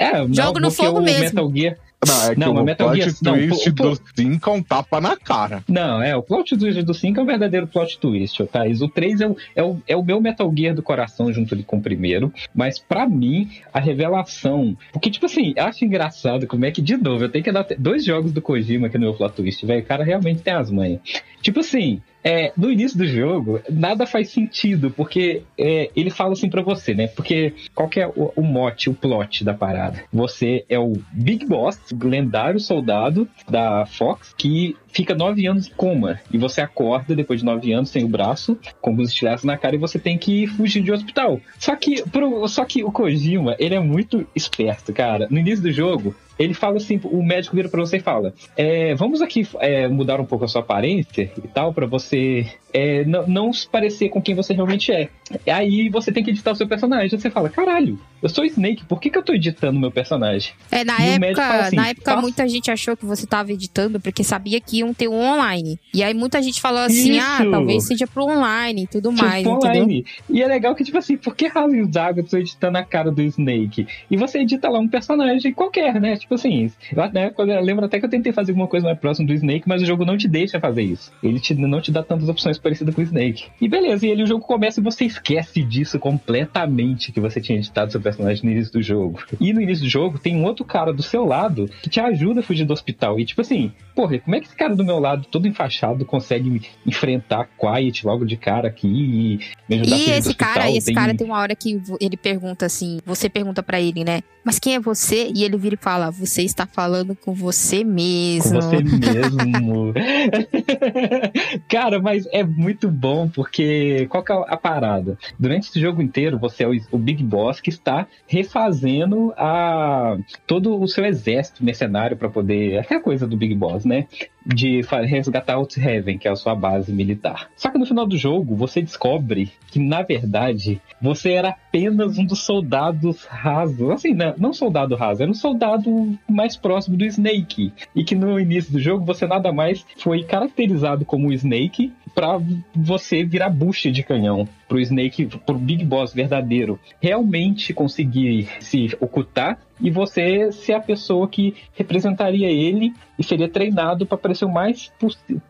É, não, Jogo no porque fogo mesmo. Metal Gear. Não, é que Não, o Metal plot Gear- não, twist o- o- do 5 é um tapa na cara. Não, é, o plot twist do 5 é um verdadeiro plot twist, Thaís. O 3 é o, é, o, é o meu Metal Gear do coração junto ali com o primeiro, mas pra mim, a revelação. Porque, tipo assim, eu acho engraçado como é que, de novo, eu tenho que dar dois jogos do Kojima aqui no meu plot twist, velho. O cara realmente tem as manhas. Tipo assim, é, no início do jogo, nada faz sentido, porque é, ele fala assim pra você, né? Porque qual que é o, o mote, o plot da parada? Você é o Big Boss, lendário soldado da Fox, que fica nove anos em coma. E você acorda depois de nove anos sem o braço, com alguns estilhaços na cara, e você tem que fugir de um hospital. Só que, pro, só que o Kojima, ele é muito esperto, cara. No início do jogo, ele fala assim, o médico vira pra você e fala: é, vamos aqui é, mudar um pouco a sua aparência e tal, pra você é, não, não se parecer com quem você realmente é. Aí você tem que editar o seu personagem. Você fala: caralho, eu sou Snake, por que, que eu tô editando meu personagem? É, na E época, assim, na época muita gente achou que você tava editando porque sabia que iam ter um online. E aí muita gente falou assim: Isso. ah, talvez seja pro online e tudo Tipo, mais, entendeu? online. E é legal que, tipo assim, por que Harley Zaga tô editando a cara do Snake? E você edita lá um personagem qualquer, né? Tipo assim, na época, eu lembro até que eu tentei fazer alguma coisa mais próxima do Snake, mas o jogo não te deixa fazer isso. Ele te, não te dá tantas opções parecidas com o Snake. E beleza, e ele o jogo começa e você esquece disso completamente que você tinha editado seu personagem no início do jogo. E no início do jogo tem um outro cara do seu lado que te ajuda a fugir do hospital. E tipo assim, porra, como é que esse cara do meu lado, todo enfaixado, consegue enfrentar Quiet logo de cara aqui e me ajudar a E fugir do esse cara, hospital. esse cara tem uma hora que ele pergunta assim, você pergunta pra ele, né? Mas quem é você? E ele vira e fala, você está falando com você com mesmo. você mesmo. (laughs) Cara, mas é muito bom porque qual que é a parada? Durante esse jogo inteiro, você é o, Big Boss que está refazendo a todo o seu exército mercenário para poder. Aquela coisa do Big Boss, né? De resgatar Outheaven, que é a sua base militar. Só que no final do jogo, você descobre que, na verdade, você era apenas um dos soldados rasos. Assim, não, não soldado raso, era um soldado mais próximo do Snake. E que no início do jogo você nada mais foi caracterizado como o Snake pra você virar bucha de canhão. Pro Snake, pro Big Boss verdadeiro, realmente conseguir se ocultar e você ser a pessoa que representaria ele e seria treinado para parecer o mais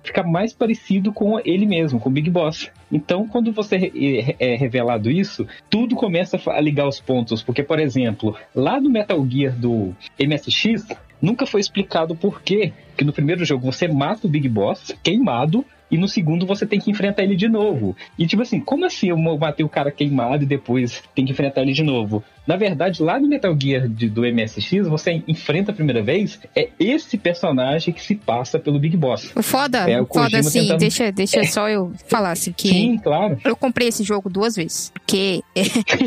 ficar mais parecido com ele mesmo, com o Big Boss. Então, quando você é revelado isso, tudo começa a ligar os pontos, porque por exemplo, lá no Metal Gear do MSX, nunca foi explicado por quê que no primeiro jogo você mata o Big Boss queimado e no segundo você tem que enfrentar ele de novo. E tipo assim, como assim eu matei o cara queimado e depois tem que enfrentar ele de novo? Na verdade, lá no Metal Gear de- do MSX, você enfrenta a primeira vez, é esse personagem que se passa pelo Big Boss. O foda, É, o foda assim, tentando- deixa, deixa É. só eu falar assim, que Sim, claro. eu comprei esse jogo duas vezes. Porque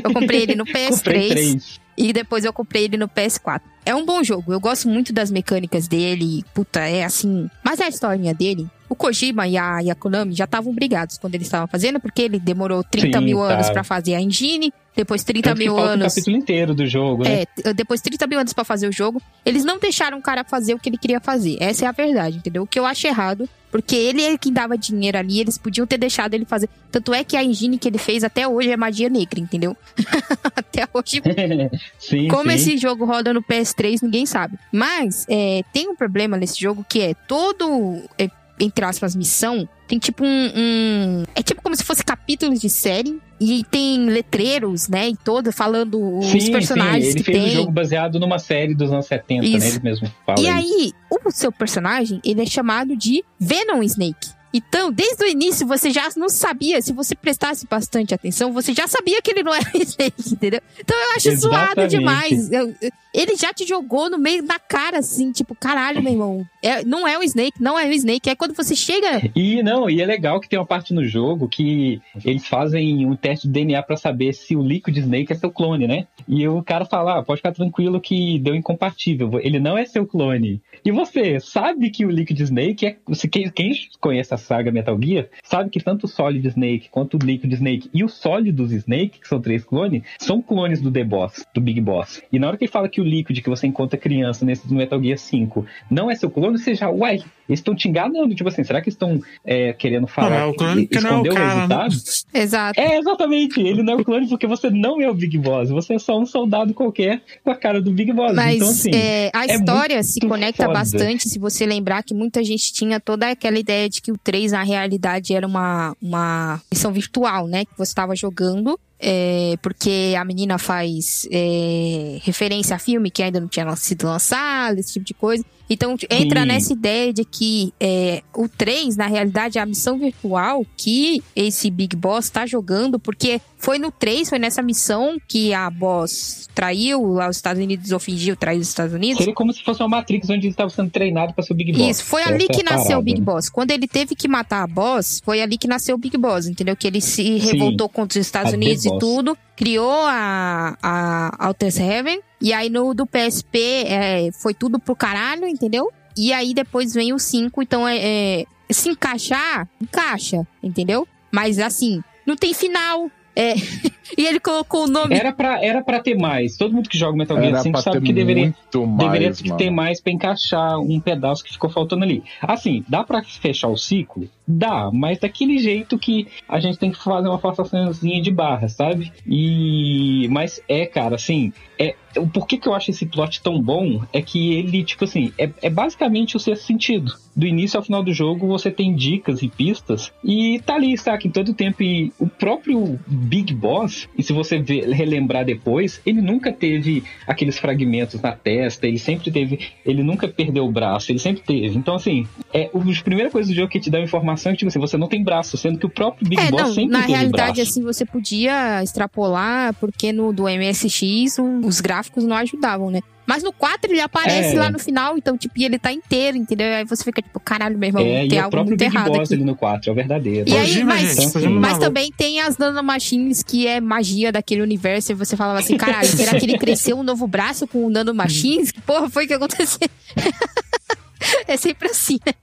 eu comprei ele no (laughs) Comprei PS3 três. e depois eu comprei ele no PS4. É um bom jogo, eu gosto muito das mecânicas dele, puta, é assim. Mas a historinha dele, o Kojima e a, e a Konami já estavam brigados quando eles estavam fazendo, porque ele demorou 30 Sim, mil anos tá. pra fazer a engine, depois 30 Tanto mil anos. capítulo inteiro do jogo, né? É, depois 30 mil anos pra fazer o jogo. Eles não deixaram o cara fazer o que ele queria fazer. Essa é a verdade, entendeu? O que eu acho errado, porque ele é quem dava dinheiro ali, eles podiam ter deixado ele fazer. Tanto é que a engine que ele fez até hoje é magia negra, entendeu? (laughs) até hoje (laughs) sim, como sim. esse jogo roda no PS3, ninguém sabe. Mas é, tem um problema nesse jogo que é todo, é, entre aspas, missão. Tem tipo um, um- É tipo como se fosse capítulos de série. E tem letreiros, né? E todo, falando os Sim, personagens sim, ele fez tem. o jogo baseado numa série dos anos 70, Isso. né? Ele mesmo fala E isso. aí, o seu personagem, ele é chamado de Venom Snake. Então, desde o início, você já não sabia. Se você prestasse bastante atenção, você já sabia que ele não era (laughs) Snake, entendeu? Então, eu acho zoado Exatamente. demais. Eu- ele já te jogou no meio da cara, assim, tipo, caralho, meu irmão. É, não é o Snake, não é o Snake. É quando você chega. E não, e é legal que tem uma parte no jogo que eles fazem um teste de DNA pra saber se o Liquid Snake é seu clone, né? E o cara fala, ah, pode ficar tranquilo que deu incompatível, ele não é seu clone. E você sabe que o Liquid Snake é. Quem, quem conhece a saga Metal Gear sabe que tanto o Solid Snake quanto o Liquid Snake e o Sólidos Snake, que são três clones, são clones do The Boss, do Big Boss. E na hora que ele fala que o Liquid que você encontra criança nesse Metal Gear 5 não é seu clone, você já, uai, eles estão te enganando. Tipo assim, será que estão é, querendo Não, falar? é o clone que não é o esconder cara. né? resultado? Exato. É, exatamente. Ele não é o clone porque você não é o Big Boss. Você é só um soldado qualquer com a cara do Big Boss. Mas então, assim, é, a é história se conecta foda. bastante se você lembrar que muita gente tinha toda aquela ideia de que o 3 na realidade era uma, uma missão virtual, né? Que você estava jogando. É, porque a menina faz é, referência a filme que ainda não tinha sido lançado, esse tipo de coisa. Então entra Sim. nessa ideia de que é, o 3, na realidade, é a missão virtual que esse Big Boss tá jogando, porque foi no 3, foi nessa missão que a Boss traiu lá os Estados Unidos ou fingiu trair os Estados Unidos. Seria como se fosse uma Matrix onde ele estava sendo treinado para ser o Big Boss. Isso, foi ali é a que nasceu o parada, Big né? Boss. Quando ele teve que matar a Boss, foi ali que nasceu o Big Boss, entendeu? Que ele se Sim. revoltou contra os Estados A Unidos Boss. tudo, criou a, a Alter's Heaven, e aí no do PSP é, foi tudo pro caralho, entendeu? E aí depois vem o 5, então é, é, se encaixar, encaixa, entendeu? Mas assim, não tem final. É, (laughs) e ele colocou o nome. Era pra, era pra ter mais. Todo mundo que joga Metal Gear Era 5 pra sabe ter que deveria, muito mais, deveria mano. ter mais pra encaixar um pedaço que ficou faltando ali. Assim, dá pra fechar o ciclo? Dá, mas daquele jeito que a gente tem que fazer uma forçaçãozinha de barra, sabe? E. Mas é, cara, assim. É, o porquê que eu acho esse plot tão bom é que ele, tipo assim, é, é basicamente o sexto sentido. Do início ao final do jogo, você tem dicas e pistas, e tá ali, saca, em todo tempo. E o próprio Big Boss, e se você relembrar depois, ele nunca teve aqueles fragmentos na testa, ele sempre teve. Ele nunca perdeu o braço, ele sempre teve. Então, assim, é, a primeira coisa do jogo que te dá informação é que, tipo assim, você não tem braço, sendo que o próprio Big É, Boss não, sempre na teve realidade, braço. assim, você podia extrapolar, porque no do MSX o- os gráficos não ajudavam, né? Mas no 4 ele aparece É. lá no final, então, tipo, e ele tá inteiro, entendeu? Aí você fica tipo, caralho, meu irmão, é, tem e o algo muito Big errado Boss aqui. ali no 4, é o verdadeiro. E aí, mas, gente, mas também tem as nanomachines, que é magia daquele universo, e você falava assim, caralho, será que ele cresceu um novo braço com o nanomachines? Que porra foi que aconteceu? (laughs) (laughs) é sempre assim, né?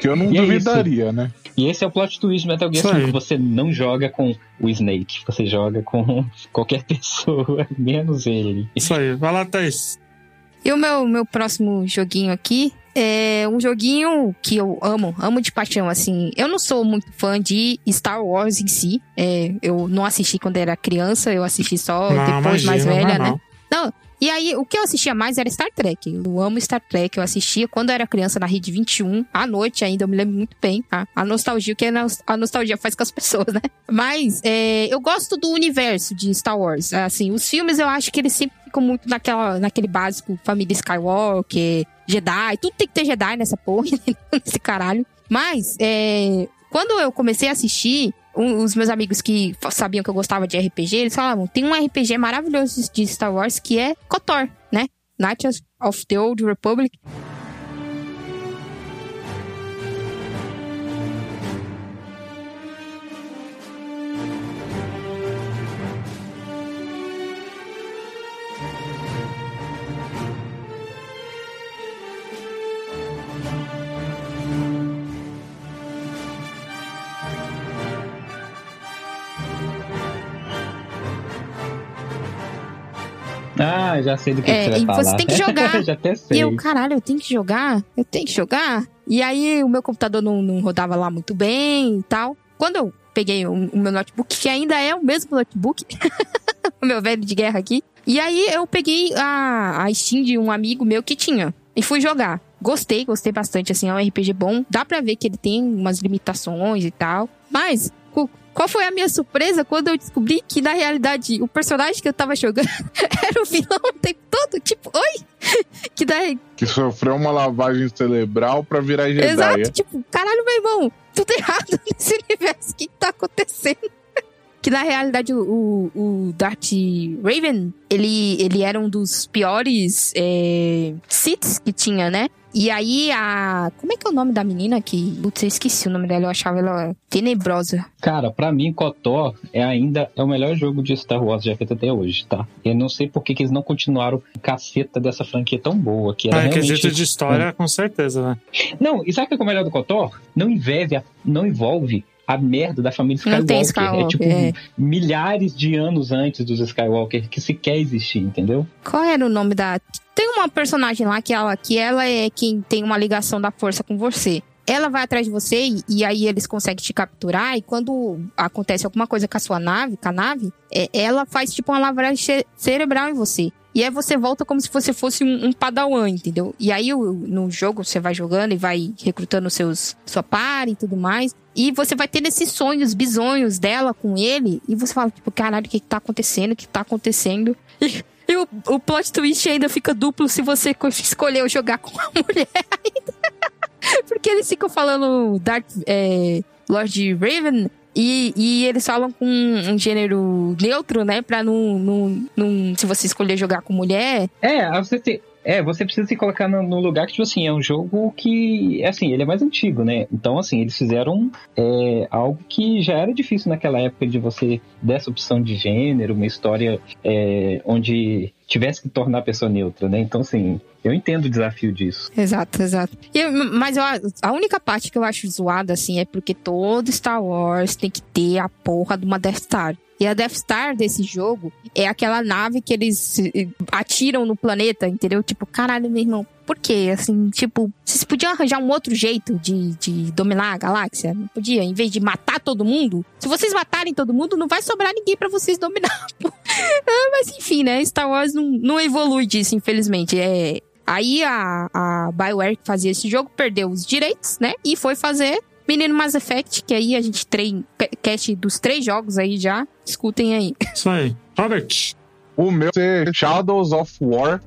Que eu não E é duvidaria, né? E esse é o plot twist do Metal Gear Isso aí. 5. Você não joga com o Snake, você joga com (laughs) qualquer pessoa, (laughs) menos ele. Isso aí. Vai lá, Thaís. E o meu, meu próximo joguinho aqui é um joguinho que eu amo, amo de paixão, assim. Eu não sou muito fã de Star Wars em si. É, eu não assisti quando era criança, eu assisti só Não, depois mais imagina, velha, não, né? Não. E aí, o que eu assistia mais era Star Trek. Eu amo Star Trek. Eu assistia quando eu era criança na Rede 21, à noite ainda, eu me lembro muito bem, tá? A nostalgia, o que a nos- a nostalgia faz com as (laughs) pessoas, né? Mas é, eu gosto do universo de Star Wars. Assim, os filmes eu acho que eles sempre ficam muito naquela, naquele básico família Skywalker, Jedi. Tudo tem que ter Jedi nessa porra, (laughs) nesse caralho. Mas, é, quando eu comecei a assistir, um- os meus amigos que sabiam que eu gostava de RPG, eles falavam: tem um RPG maravilhoso de Star Wars que é KOTOR, né? Knights of the Old Republic. Ah, já sei do que, É, que você vai e falar. você tem que jogar. (laughs) já até sei. E eu, caralho, eu tenho que jogar? Eu tenho que jogar? E aí o meu computador não, não rodava lá muito bem e tal. Quando eu peguei o, o meu notebook, que ainda é o mesmo notebook, (laughs) o meu velho de guerra aqui. E aí eu peguei a, a Steam de um amigo meu que tinha. E fui jogar. Gostei, gostei bastante, assim, é um RPG bom. Dá pra ver que ele tem umas limitações e tal. Mas, qual foi a minha surpresa quando eu descobri que, na realidade, o personagem que eu tava jogando (laughs) era o vilão o tempo todo? Tipo, oi? Que daí, Que sofreu uma lavagem cerebral pra virar Jedi. Exato, é? tipo, caralho, meu irmão, tudo errado (laughs) nesse universo, o que que tá acontecendo? Que na realidade o, o, o Darth Raven, ele, ele era um dos piores é, Siths que tinha, né? E aí a. Como é que é o nome da menina que. Putz, eu esqueci o nome dela, eu achava ela tenebrosa. Cara, pra mim, KOTOR é ainda é o melhor jogo de Star Wars já feito até hoje, tá? Eu não sei por que, que eles não continuaram com caceta dessa franquia tão boa, que era Ah, realmente... quesito de história, com certeza, né? Não, e sabe o que é o melhor do KOTOR? Não envolve não envolve a merda da família Skywalker. tem é Skywalker, tipo é. milhares de anos antes dos Skywalker que sequer existir, entendeu? Qual era o nome da. Tem uma personagem lá que ela, que ela é quem tem uma ligação da força com você. Ela vai atrás de você e, e aí eles conseguem te capturar. E quando acontece alguma coisa com a sua nave, com a nave, é, ela faz tipo uma lavagem ce- cerebral em você. E aí você volta como se você fosse um, um padawan, entendeu? E aí o- no jogo você vai jogando e vai recrutando seus sua par e tudo mais. E você vai tendo esses sonhos, bisonhos dela com ele. E você fala, tipo, caralho, o que, que tá acontecendo? O que tá acontecendo? E, e o, o plot twist ainda fica duplo se você co- escolheu jogar com a (laughs) mulher. Porque eles ficam falando Dark é, Lord Raven e, e eles falam com um gênero neutro, né? Pra não. Se você escolher jogar com mulher. É, você tem. É, você precisa se colocar no, no lugar que, tipo assim, é um jogo que, assim, ele é mais antigo, né? Então, assim, eles fizeram é, algo que já era difícil naquela época de você, dessa opção de gênero, uma história é, onde tivesse que tornar a pessoa neutra, né? Então, assim, eu entendo o desafio disso. Exato, exato. E mas a única parte que eu acho zoada, assim, é porque todo Star Wars tem que ter a porra de uma Death Star. E a Death Star desse jogo é aquela nave que eles atiram no planeta, entendeu? Tipo, caralho, meu irmão, por quê? Assim, tipo, vocês podiam arranjar um outro jeito de, de dominar a galáxia? Não podia? Em vez de matar todo mundo? Se vocês matarem todo mundo, não vai sobrar ninguém pra vocês dominar. (laughs) Ah, Mas enfim, né? Star Wars não, não evolui disso, infelizmente. É, Aí a, a BioWare que fazia esse jogo perdeu os direitos, né? E foi fazer Menino Mass Effect, que aí a gente tem cast dos três jogos aí já. Escutem aí. Isso aí. Robert. O meu é Shadows of War.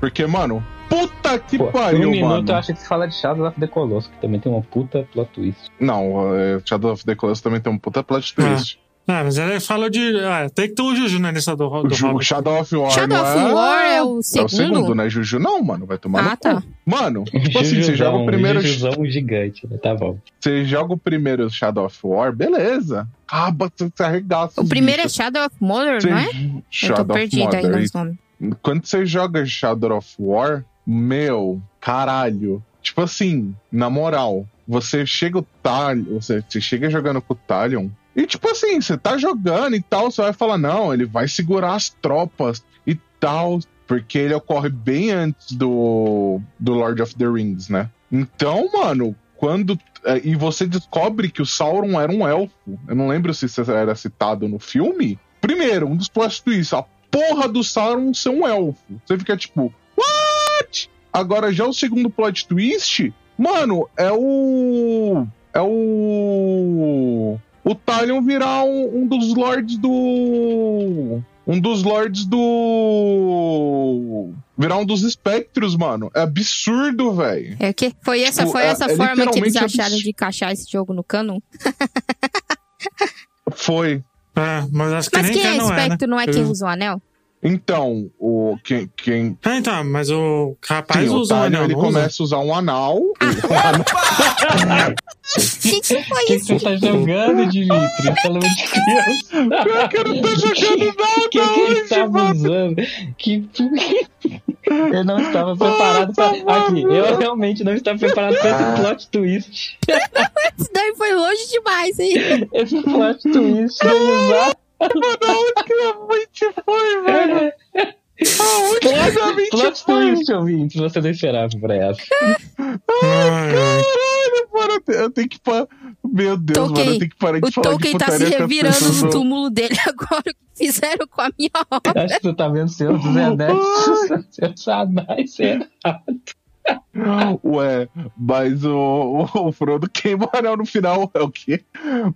Porque, mano, puta que Pô, pariu, um minuto mano. eu acho que você fala de Shadow of the Colossus, que também tem uma puta plot twist. Não, é, Shadow of the Colossus também tem um puta plot twist. Ah, mas ele falou de. Ah, tem que ter um Juju na lista do, do O Ju-. Shadow of War Shadow não of é... War é o É o segundo? segundo, não é Juju? Não, mano, vai tomar Ah, no tá. cu. Mano, tipo assim, você joga o primeiro. Jujuzão gigante, né? Tá bom. Você joga o primeiro Shadow of War, beleza. Acaba, você arregaça. O primeiro é bichos. Shadow of Mother, não é? Eu tô Shadow of perdida aí nos nomes. Quando você joga Shadow of War, meu, caralho. Tipo assim, na moral, você chega o Talion, você, você chega jogando com o Talion, e tipo assim, você tá jogando e tal, você vai falar, não, ele vai segurar as tropas e tal, porque ele ocorre bem antes do, do Lord of the Rings, né? Então, mano, quando. é, E você descobre que o Sauron era um elfo. Eu não lembro se isso era citado no filme. Primeiro, um dos plot twists, a porra do Sauron ser um elfo. Você fica tipo, what? Agora, já o segundo plot twist, mano, é o. É o. O Talion virar um, um dos lords do. Um dos lords do. Virar um dos espectros, mano. É absurdo, velho. É o quê? Foi essa, Tipo, foi é- essa é forma que eles acharam absurdo. de encaixar esse jogo no canon? (laughs) Foi. É, mas acho que Mas quem é canon é, né? espectro não é quem usa o anel? Então, o. Quem. quem Ah, então, mas o rapaz sim, o usa um Talion anel, ele não usa? começa a usar um anal. (laughs) Que que foi O que, que isso? você tá jogando, Dimitri? Pelo amor de. Pior que eu não tô jogando nada O que, que ele mano. usando? Que... Eu não estava preparado pra. Aqui, eu realmente não estava preparado pra esse plot twist. Isso daí foi longe demais, hein? Esse plot twist de usar. Aonde que a mente foi, velho? (laughs) Aonde que a Plot, mente plot foi? twist, ouvinte. Você não esperava pra essa. Ai, ai. Mano, eu te- eu tenho que parar. Meu Deus, Tolkien, mano, eu tenho que parar de O falar de Tolkien tá se revirando no túmulo dele (laughs) agora. O que fizeram com a minha obra? Acho que tu tá vendo Senhor dos Anéis. Seus anais, é. Ué, mas o, o, o Frodo queima o anel no final, é o quê?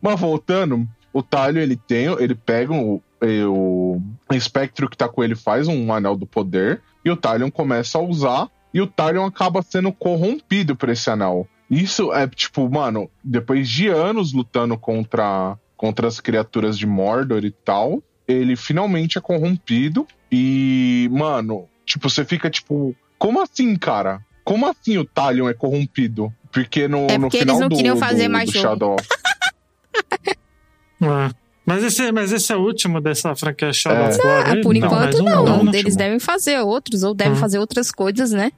Mas voltando, o Talho, ele tem, ele pega o, o, o espectro que tá com ele, faz um anel do poder, e o Talion começa a usar, e o Talion acaba sendo corrompido por esse anel. Isso é tipo, mano, depois de anos lutando contra, contra as criaturas de Mordor e tal, ele finalmente é corrompido, e, mano, tipo, você fica tipo, como assim, cara? Como assim o Talion é corrompido? Porque no, É no porque eles final não do, queriam fazer do, mais do. Shadow Ah. Mas esse, mas esse é o último dessa franquia Shadow É. of War? Ah, por Não, enquanto um não. não, né? Eles devem fazer outros, ou devem Hum. fazer outras coisas, né?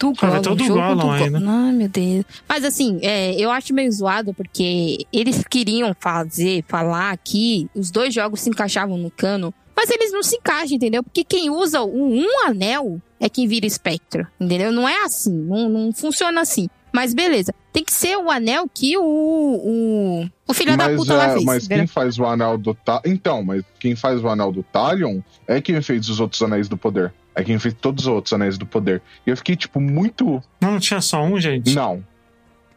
Do Ah, vai ter o Gollum né? Ai, meu Deus. Mas assim, é, eu acho meio zoado porque eles queriam fazer, falar que os dois jogos se encaixavam no cano, mas eles não se encaixam, entendeu? Porque quem usa o um anel é quem vira espectro, entendeu? Não é assim, não, não funciona assim. Mas beleza, tem que ser o anel que o, o, o filho da mas, puta lá é, fez. mas quem faz o anel do Ta... Então, mas quem faz o anel do Talion é quem fez os outros anéis do poder. É quem fez todos os outros anéis do poder. E eu fiquei, tipo, muito. Não tinha só um, gente? Não.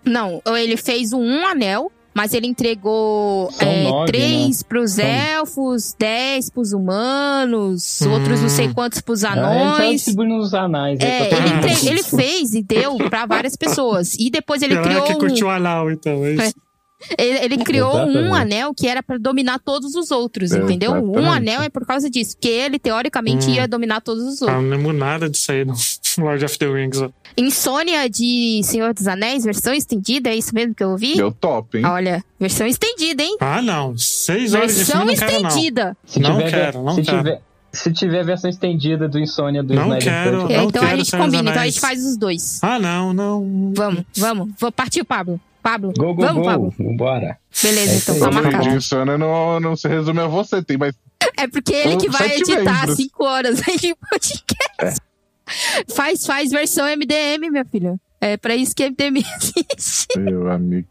Não, ele fez o um anel, mas ele entregou São é, nove, três pros São- elfos, dez pros humanos, outros não sei quantos pros Ah, ele anões. distribuindo os anais. É, todo ele, entre- ele fez e deu pra várias pessoas. E depois ele criou que um, curtiu o anal, então. É isso. (laughs) ele, ele criou um Exatamente. anel que era pra dominar todos os outros, entendeu? Um anel é por causa disso, que ele teoricamente Hum. ia dominar todos os Ah, outros. não lembro nada disso aí, não. (laughs) Lord of the Rings. ó. Insônia de Senhor dos Anéis, versão estendida, é isso mesmo que eu ouvi? Deu top, hein? Olha, versão estendida, hein? Ah, não. Seis horas de Versão filme não quero, não. estendida. Se Não tiver, quero, não se quero. Tiver, Se tiver a versão estendida do Insônia do Não Snyder quero, Cut, É, não então a quero gente Senhor dos combina, então a gente faz os dois. Ah, não, não. Vamos, vamos. Vou partir, Pablo. Pablo, Go, go, vamos, go. Pablo. Vambora. Beleza, É então isso tá aí. O marcado. de insônia não, não se resume a você, tem mais. (laughs) É porque ele que vai editar membros. cinco horas aí de podcast. Faz, faz versão MDM, meu filho. É pra isso que MDM (laughs) existe. Meu amigo.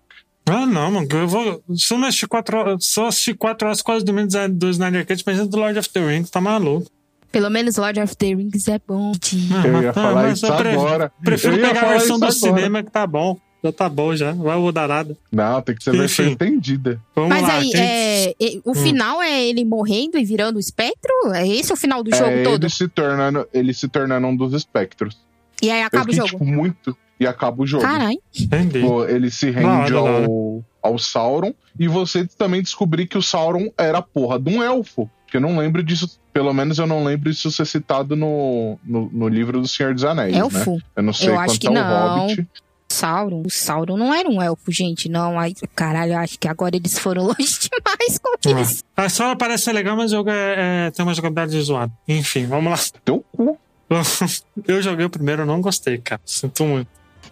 Ah, não, mano. Eu vou. Não assistir quatro horas, só assistir quatro horas quase do menos do Snyder Cut, mas do Lord of the Rings, tá maluco. Pelo menos Lord of the Rings é bom de... Ah, Eu ia ah, falar mas isso eu prefiro- agora. Prefiro Eu ia pegar a versão do agora. cinema que tá bom. Já tá bom já. Vai mudar nada. Não, tem que ser versão Enfim. estendida. Vamos Mas lá. aí, quem- é, o Hum. final é ele morrendo e virando o espectro? É esse o final do jogo é, todo? ele se tornando, ele se tornando um dos espectros. E aí Eu acaba o fiquei, jogo. tipo, muito. E acaba o jogo. Caralho. Entendi. Pô, ele se rende hora, da hora. ao, ao Sauron. E você também descobrir que o Sauron era a porra de um elfo. Que eu não lembro disso. Pelo menos eu não lembro disso ser citado no, no, no livro do Senhor dos Anéis. Né? Elfo? Eu não sei Eu acho quanto que é o não. Hobbit. Sauron. O Sauron não era um elfo, gente. Não, aí, caralho, eu acho que agora eles foram (laughs) longe demais com isso. A história parece ser legal, mas o jogo é, é- tem uma jogabilidade zoada. Enfim, vamos lá. Teu cu. (laughs) Eu joguei o primeiro, eu não gostei, cara. Sinto muito.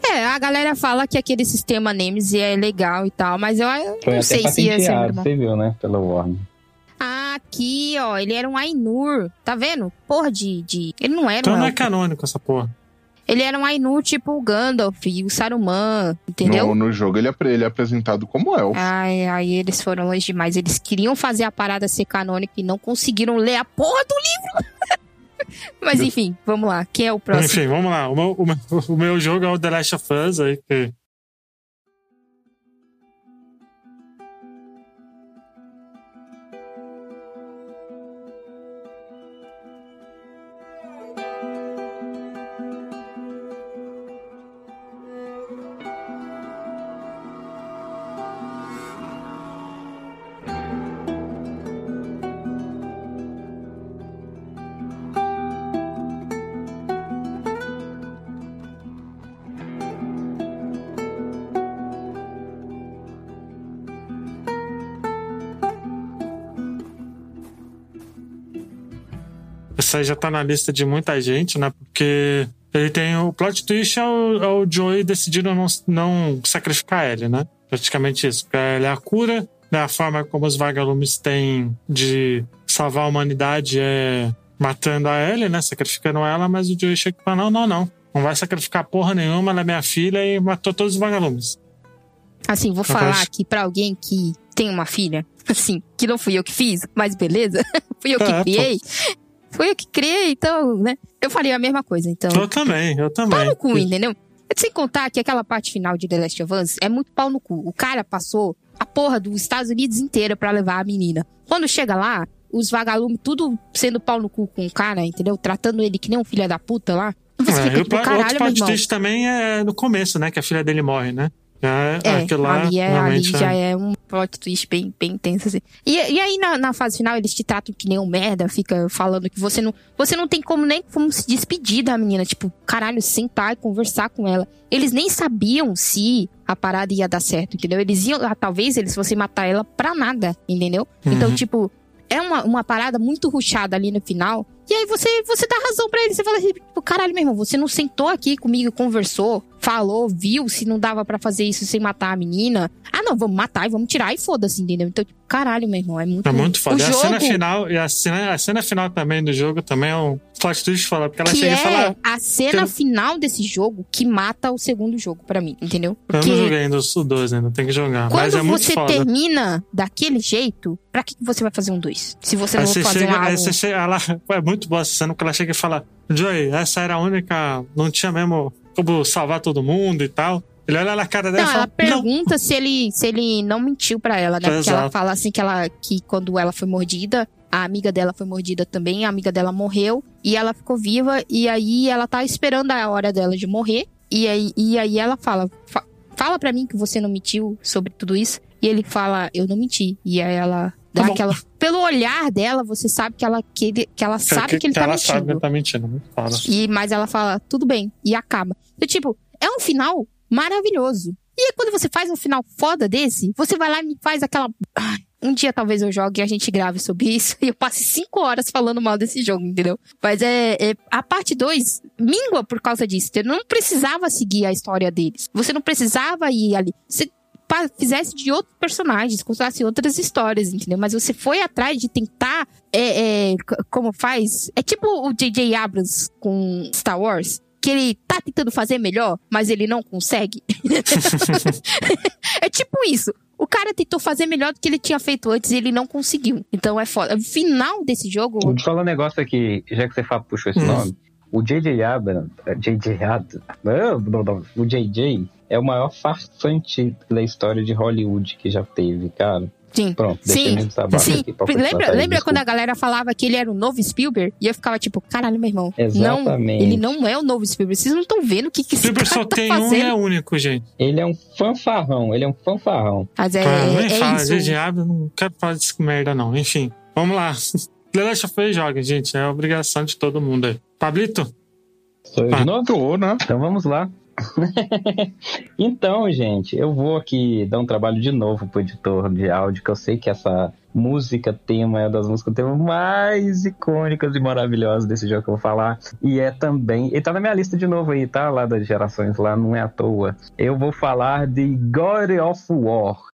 É, a galera fala que aquele sistema Nemesis é legal e tal, mas eu, eu Foi não sei se ia ser patenteado, muito bom. você viu, né? Pela Warner. Ah, aqui, ó, ele era um Ainur. Tá vendo? Porra de. de... Ele não era Então um não é canônico essa porra. Ele era um Ainur tipo o Gandalf e o Saruman, entendeu? No, no jogo ele é, ele é apresentado como elfo. Ai, aí eles foram longe demais. Eles queriam fazer a parada ser canônica e não conseguiram ler a porra do livro. (laughs) Mas enfim, vamos lá. Quem é o próximo? Enfim, vamos lá. O meu, o, meu, (laughs) o meu jogo é o The Last of Us, aí que. Essa aí já tá na lista de muita gente, né? Porque ele tem o plot twist é o, é o Joey decidindo não, não sacrificar ele, né? Praticamente isso. Porque ele é a cura, né? A forma como os vagalumes têm de salvar a humanidade é matando a Ellie, né? Sacrificando ela, mas o Joey chega e fala: não, não, não. Não vai sacrificar porra nenhuma, ela é minha filha e matou todos os vagalumes. Assim, vou falar aqui pra alguém que tem uma filha, assim, que não fui eu que fiz, mas beleza, (laughs) fui eu que É, pô. Fui eu que criei, então, né? Eu faria a mesma coisa, então. Eu também, eu também. Pau no cu, entendeu? Sem contar que aquela parte final de The Last of Us é muito pau no cu. O cara passou a porra dos Estados Unidos inteira pra levar a menina. Quando chega lá, os vagalumes tudo sendo pau no cu com o cara, entendeu? Tratando ele que nem um filho da puta lá. Você É, fica e o tipo, outro caralho, meu plot twist também é no começo, né? Que a filha dele morre, né? É, É, aquilo lá, ali, é, ali realmente já é um plot twist bem, bem intenso, assim. E, e aí, na, na fase final, eles te tratam que nem um merda, fica falando que você não, você não tem como nem como se despedir da menina, tipo, caralho, sentar e conversar com ela. Eles nem sabiam se a parada ia dar certo, entendeu? Eles iam, ah, talvez eles fossem matar ela pra nada, entendeu? Então, Uhum. tipo, é uma, uma parada muito ruchada ali no final. E aí você, você dá razão pra ele. Você fala assim, tipo, caralho, meu irmão, você não sentou aqui comigo, conversou, falou, viu se não dava pra fazer isso sem matar a menina. Ah, não, vamos matar e vamos tirar e foda-se, entendeu? Então, tipo, caralho, meu irmão, é muito. É muito foda. O E a jogo, cena final, e a cena, a cena final também do jogo também é um plot twist fala, porque ela que chega é e fala. a cena eu- final desse jogo que mata o segundo jogo pra mim, entendeu? Eu não Porque joguei ainda os dois ainda, tem que jogar. Mas quando é muito você foda. termina daquele jeito, pra que você vai fazer um dois? Se você não vai você fazer chega, um álbum. você chega, ela, (laughs) é muito boa essa cena, porque ela chega e fala: Joey, essa era a única. Não tinha mesmo como salvar todo mundo e tal. Ele olha na cara dela Não, e ela fala: Não. pergunta se ele, se ele não mentiu pra ela, né? Porque ela fala assim que ela que quando ela foi mordida, a amiga dela foi mordida também, a amiga dela morreu e ela ficou viva e aí ela tá esperando a hora dela de morrer. E aí, e aí ela fala: "Fa- "Fala pra mim que você não mentiu sobre tudo isso". E ele fala: "Eu não menti". E aí ela dá Tá aquela pelo olhar dela, você sabe que ela que, ele- que ela sabe que, ele tá ela mentindo. sabe que ele tá mentindo. Muito foda. E, mas ela fala, tudo bem, e acaba. Então, tipo, é um final maravilhoso. E aí, quando você faz um final foda desse, você vai lá e me faz aquela. Um dia talvez eu jogue e a gente grave sobre isso (laughs) e eu passe cinco horas falando mal desse jogo, entendeu? Mas é, é- a parte 2 mingua por causa disso. Você não precisava seguir a história deles. Você não precisava ir ali. Você fizesse de outros personagens, contasse outras histórias, entendeu? Mas você foi atrás de tentar, é, é, como faz? É tipo o J.J. Abrams com Star Wars. Que ele tá tentando fazer melhor, mas ele não consegue. (laughs) (laughs) é tipo isso. O cara tentou fazer melhor do que ele tinha feito antes e ele não conseguiu. Então é foda. O final desse jogo. Vou te falar um negócio aqui, já que você fa- puxou esse Hum. nome. O J.J. Abrams, eh, J.J. Abrams, o J.J. é o maior farsante da história de Hollywood que já teve, cara. Sim. Pronto, Sim, Sim, aqui pra continuar, lembra, Thaís, lembra quando a galera falava que ele era o novo Spielberg? E eu ficava tipo, caralho, meu irmão. Não, Exatamente. ele não é o novo Spielberg. Vocês não estão vendo o que, que esse Spielberg cara só tá tem um e fazendo. é único, gente. Ele é um fanfarrão, ele é um fanfarrão. Mas é, Ah, nem é fala, isso. de diabo, não quero falar desse merda, não. Enfim, vamos lá. The Last of Us joga, gente. É obrigação de todo mundo aí. Pablito? Sou eu Ah. de novo? Tô, né? Então vamos lá. (laughs) então, gente, eu vou aqui dar um trabalho de novo pro editor de áudio, que eu sei que essa música tema é uma das músicas tema mais icônicas e maravilhosas desse jogo que eu vou falar. E é também. E tá na minha lista de novo aí, tá? Lá das gerações, lá não é à toa. Eu vou falar de God of War.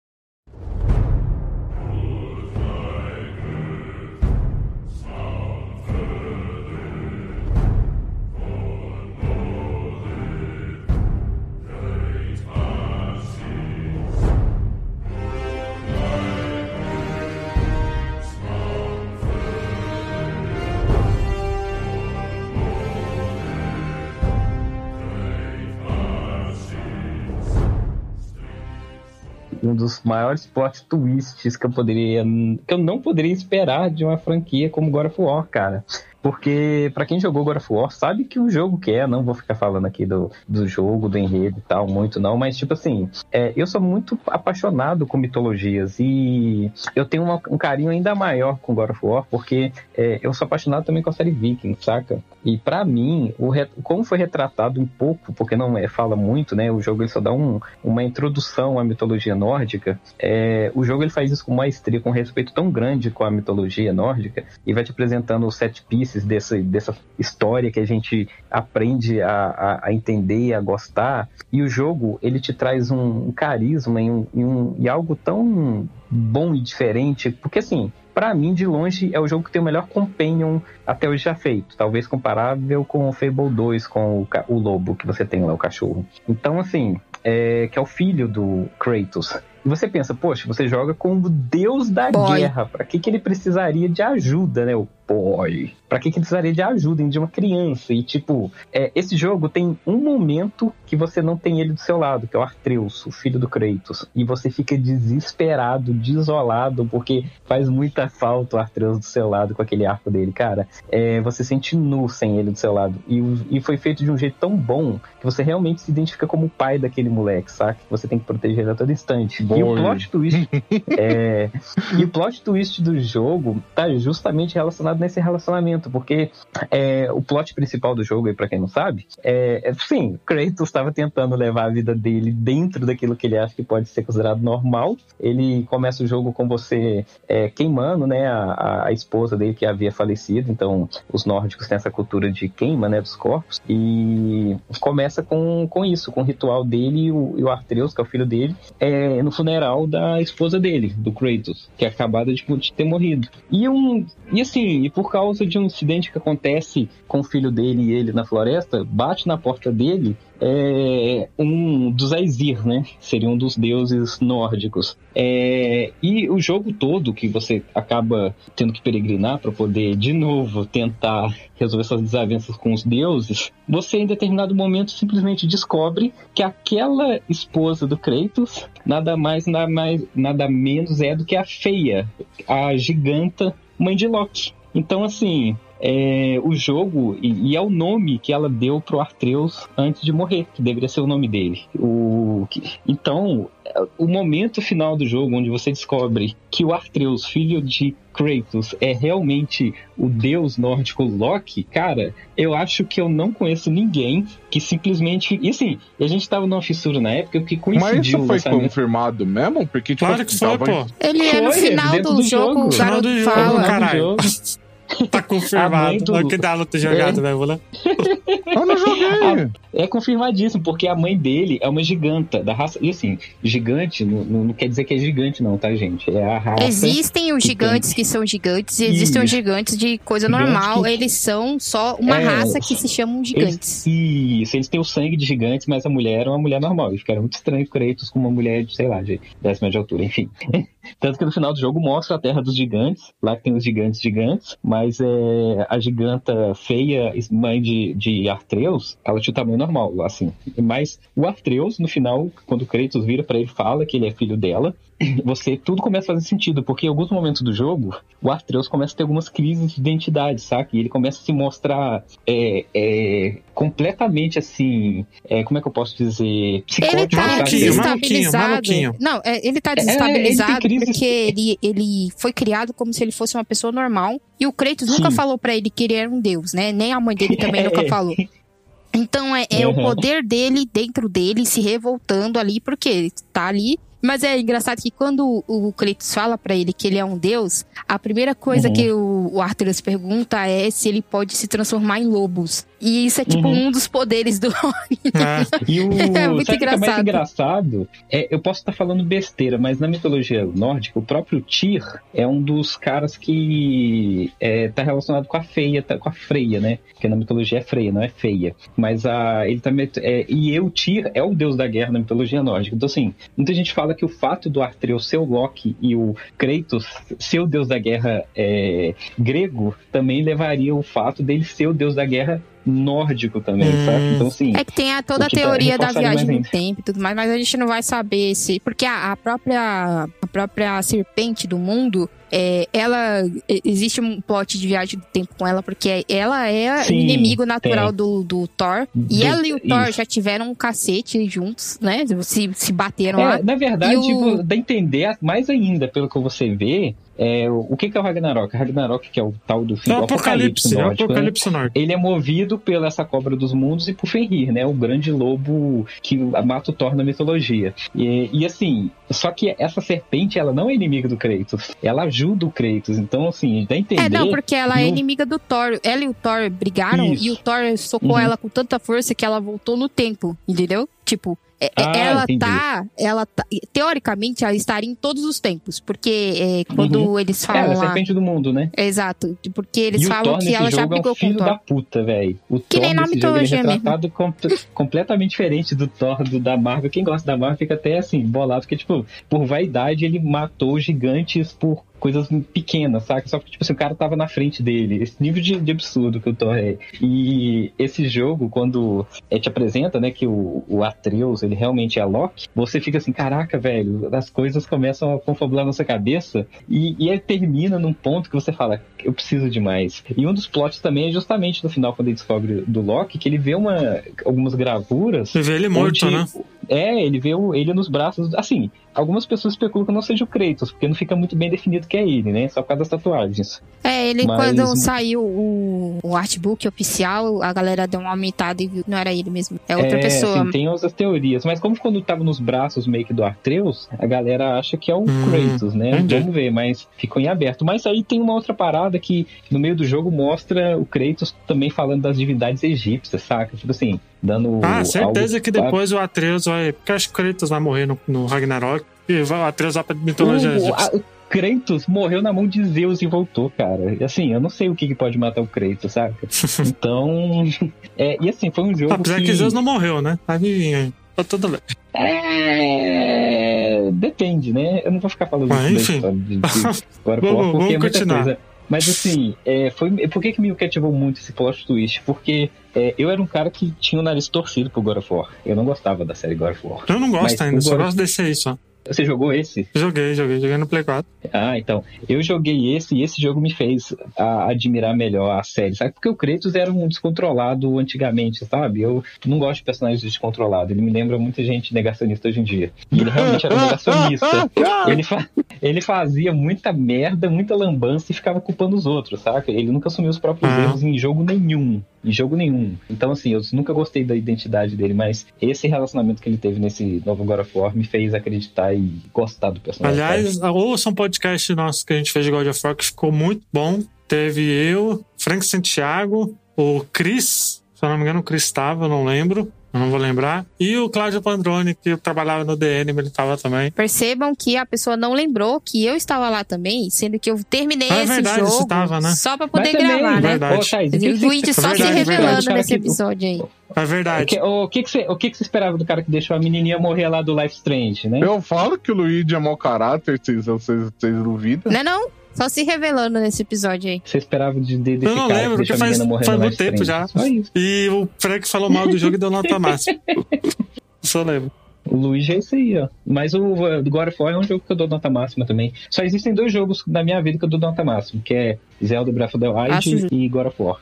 Um dos maiores plot twists que eu poderia que eu não poderia esperar de uma franquia como God of War, cara. Porque pra quem jogou God of War sabe que o jogo que é, não vou ficar falando aqui do, do jogo, do enredo e tal, muito não, mas tipo assim, é, eu sou muito apaixonado com mitologias e eu tenho uma- um carinho ainda maior com God of War, porque é, eu sou apaixonado também com a série Viking, saca? E pra mim, o como foi retratado um pouco, porque não é, fala muito, né? O jogo ele só dá um, uma introdução à mitologia nórdica. É, o jogo ele faz isso com maestria, com respeito tão grande com a mitologia nórdica, e vai te apresentando os set pieces dessa, dessa história que a gente aprende a, a, a entender e a gostar. E o jogo ele te traz um, um carisma e, um, e, um, e algo tão bom e diferente, porque assim. Pra mim, de longe, é o jogo que tem o melhor companion até hoje já feito. Talvez comparável com o Fable 2, com o, o lobo que você tem lá, o cachorro. Então, assim, é, que é o filho do Kratos. E você pensa, poxa, você joga com o deus da Boy. guerra. Pra que, que ele precisaria de ajuda, né? O boy. Pra que, que precisaria de ajuda de uma criança? E, tipo, é, esse jogo tem um momento que você não tem ele do seu lado, que é o Artreus, o filho do Kratos. E você fica desesperado, desolado, porque faz muita falta o Artreus do seu lado com aquele arco dele, cara. É, você sente nu sem ele do seu lado. E, e foi feito de um jeito tão bom que você realmente se identifica como o pai daquele moleque, saca? Você tem que proteger ele a todo instante. E o Boy. plot twist. (laughs) é, e o plot twist do jogo tá justamente relacionado nesse relacionamento, porque é, o plot principal do jogo, pra quem não sabe, é, é sim, Kratos estava tentando levar a vida dele dentro daquilo que ele acha que pode ser considerado normal. Ele começa o jogo com você é, queimando, né, a, a- a esposa dele que havia falecido. Então, os nórdicos têm essa cultura de queima, né, dos corpos. E começa com, com isso, com o ritual dele e o, e o Artreus, que é o filho dele, é, no funeral da esposa dele, do Kratos, que é acabada de, de ter morrido. E um e assim, e por causa de um incidente que acontece com o filho dele e ele na floresta, bate na porta dele é, um dos Aesir, né? Seria um dos deuses nórdicos. É, e o jogo todo que você acaba tendo que peregrinar para poder de novo tentar resolver essas desavenças com os deuses, você em determinado momento simplesmente descobre que aquela esposa do Kratos nada mais nada mais nada menos é do que a feia, a giganta mãe de Loki. Então, assim, é, o jogo, e, e é o nome que ela deu pro Artreus antes de morrer, que deveria ser o nome dele. O, que- então, o momento final do jogo, onde você descobre que o Artreus, filho de Kratos, é realmente o deus nórdico Loki, cara, eu acho que eu não conheço ninguém que simplesmente. E assim, a gente tava numa fissura na época que Mas coincidiu isso o foi confirmado mesmo? Porque, tipo, Claro que foi, tava- pô. Ele é no final do, do jogo, jogo. o Final do jogo, fala. caralho. (laughs) Tá confirmado. do- Olha que dá luta jogada, velho. Vou lá. Eu não joguei. É confirmadíssimo, porque a mãe dele é uma giganta da raça. E assim, gigante não, não- não quer dizer que é gigante, não, tá, gente? É a raça. Existem os que gigantes que são gigantes e existem os gigantes de coisa Gigante normal. que- Eles são só uma É, raça que se chamam gigantes. Eles, isso, eles têm o sangue de gigantes, mas a mulher é uma mulher normal. E ficaram muito estranho Kratos com uma mulher de, sei lá, de 10 metros de altura, enfim. Tanto que no final do jogo mostra a Terra dos Gigantes, lá que tem os gigantes gigantes, mas é, a giganta feia, mãe de, de Artreus, ela tinha o tamanho normal, assim. Mas o Artreus, no final, quando o Kratos vira pra ele e fala que ele é filho dela, (clears throat) você tudo começa a fazer sentido, porque em alguns momentos do jogo, o Artreus começa a ter algumas crises de identidade, saca? E ele começa a se mostrar é, é, completamente assim. é, como é que eu posso dizer? Ele tá sabe? Maluquinho, desestabilizado. maluquinho. Não, é, ele tá ele tem desestabilizado crise- porque (laughs) ele, ele foi criado como se ele fosse uma pessoa normal. E o Kratos nunca Sim. falou pra ele que ele era um deus, né? Nem a mãe dele (laughs) também nunca falou. Então é, é o Uhum. poder dele dentro dele se revoltando ali, porque ele tá ali. Mas é engraçado que quando o Kratos fala pra ele que ele é um deus, a primeira coisa Uhum. que o, o Arthur pergunta é se ele pode se transformar em lobos. E isso é tipo Uhum. um dos poderes do É. (laughs) E o (laughs) É muito sabe o que é mais engraçado. engraçado? É, eu posso estar falando besteira, mas na mitologia nórdica, o próprio Tyr é um dos caras que é, tá relacionado com a feia, tá, com a Freia, né? Porque na mitologia é Freia, não é feia. Mas a, ele também. É, e eu, Tyr, é o deus da guerra na mitologia nórdica. Então, assim, muita gente fala que o fato do Artreus ser o Loki e o Kratos ser o deus da guerra é, grego também levaria o fato dele ser o deus da guerra nórdico também, Hum. sabe? Então, assim. É que tem a, toda a teoria da viagem no tempo e tudo mais, mas a gente não vai saber se. Porque a, a própria, a própria serpente do mundo, é, ela. é, Existe um plot de viagem do tempo com ela, porque ela é Sim, o inimigo natural tem. do, do Thor. E Do- ela e o Thor isso. já tiveram um cacete juntos, né? Se, se bateram É, lá. na verdade, o- tipo, dá a entender mais ainda, pelo que você vê, é, o o que, que é o Ragnarok? O Ragnarok, que é o tal do fim É do o Apocalipse, é o nórdico, né? Apocalipse Norte. Ele é movido pela essa cobra dos mundos e por Fenrir, né? O grande lobo que mata o Thor na mitologia. E, e assim, só que essa serpente, ela não é inimiga do Kratos. Ela ajuda o Kratos. Então, assim, dá a entender. É, não, porque ela é e o- inimiga do Thor. Ela e o Thor brigaram Isso. e o Thor socou Uhum. ela com tanta força que ela voltou no tempo, entendeu? Tipo, é- é- Ah, ela entendi. tá. Ela tá. Teoricamente, ela estaria em todos os tempos. Porque é, quando eles É, falam ela é a lá. serpente do mundo, né? Exato. Porque eles e o falam Thor que ela já jogo é um brigou com o filho Thor. da puta, velho. O Que Thor nem na nesse jogo ele é mitologia mesmo. com- completamente diferente do Thor do, da Marvel. Quem gosta da Marvel fica até assim, bolado, porque, tipo, por vaidade ele matou gigantes por coisas pequenas, saca? Só que, tipo assim, o cara tava na frente dele. Esse nível de, de absurdo que o Thor é. E esse jogo, quando é, te apresenta, né, que o, o Atreus, ele realmente é Loki, você fica assim, caraca, velho, as coisas começam a confabular na sua cabeça e, e ele termina num ponto que você fala, eu preciso de mais. E um dos plots também é justamente no final, quando ele descobre do Loki, que ele vê uma, algumas gravuras Você vê ele morto, onde- né? É, ele vê o- ele nos braços. Assim, algumas pessoas especulam que não seja o Kratos, porque não fica muito bem definido que é ele, né? Só por causa das tatuagens. É, ele, Mas- quando saiu o, o artbook oficial, a galera deu uma aumentada e viu que não era ele mesmo. É outra é, pessoa. assim, tem outras teorias. Mas como quando tava nos braços meio que do Artreus, a galera acha que é o Hum, Kratos, né? entendi. Vamos ver, mas ficou em aberto. Mas aí tem uma outra parada que no meio do jogo mostra o Kratos também falando das divindades egípcias, saca? Tipo assim, dando. Ah, certeza algo- que depois o Atreus vai. Porque acho que o Kratos vai morrer no, no Ragnarok. E vai- o Atreus vai pra mitologia O, a- o Kratos morreu na mão de Zeus e voltou, cara. E assim, eu não sei o que, que pode matar o Kratos, saca? (laughs) Então. (laughs) é, e assim, foi um jogo. Apesar que Zeus não morreu, né? Tá vivinho aí. Tá tudo bem. É. Depende, né? Eu não vou ficar falando Ah, da enfim. história de, de (laughs) War, Vamos- porque vamos continuar. coisa. Mas assim, é, foi, por que, que me cativou muito esse plot twist? Porque é, eu era um cara que tinha o nariz torcido pro God of War. Eu não gostava da série God of War. Eu não gosto ainda, só gosto desse aí só. Você jogou esse? Joguei, joguei, joguei no Play 4. Ah, então. Eu joguei esse e esse jogo me fez a- admirar melhor a série, sabe? Porque o Kratos era um descontrolado antigamente, sabe? Eu não gosto de personagens descontrolados. Ele me lembra muita gente negacionista hoje em dia. E ele realmente era um (laughs) negacionista. Ele, fa- ele fazia muita merda, muita lambança e ficava culpando os outros, saca? Ele nunca assumiu os próprios Ah. erros em jogo nenhum. Em jogo nenhum. Então, assim, eu nunca gostei da identidade dele, mas esse relacionamento que ele teve nesse novo God of War me fez acreditar e gostar do personagem. Aliás, ouça um podcast nosso que a gente fez de God of War que ficou muito bom. Teve eu, Frank Santiago, o Chris, se eu não me engano, o Chris estava, eu não lembro, não vou lembrar. E o Cláudio Pandrone, que trabalhava no DN, ele estava também. Percebam que a pessoa não lembrou que eu estava lá também, sendo que eu terminei Ah, é esse verdade, jogo você tava, né? só pra poder também, gravar, né? verdade. Ô, Thaís, o O Luigi só Verdade, se revelando verdade, nesse episódio aí. É O verdade. que, o, que, que você, o que, que você esperava do cara que deixou a menininha morrer lá do Life Strange, né? Eu falo que o Luigi é mau caráter, vocês, vocês, vocês duvidam. Não é não? Só se revelando nesse episódio aí. Você esperava de, de, desse Eu não cara lembro, porque faz, faz muito tempo já. Só isso. E o Frank falou mal do jogo e deu nota máxima. (laughs) Só lembro. O Luigi é isso aí, ó. Mas o God of War é um jogo que eu dou nota máxima também. Só existem dois jogos na minha vida que eu dou nota máxima, que é Zelda Breath of the Wild Acho justo. e God of War.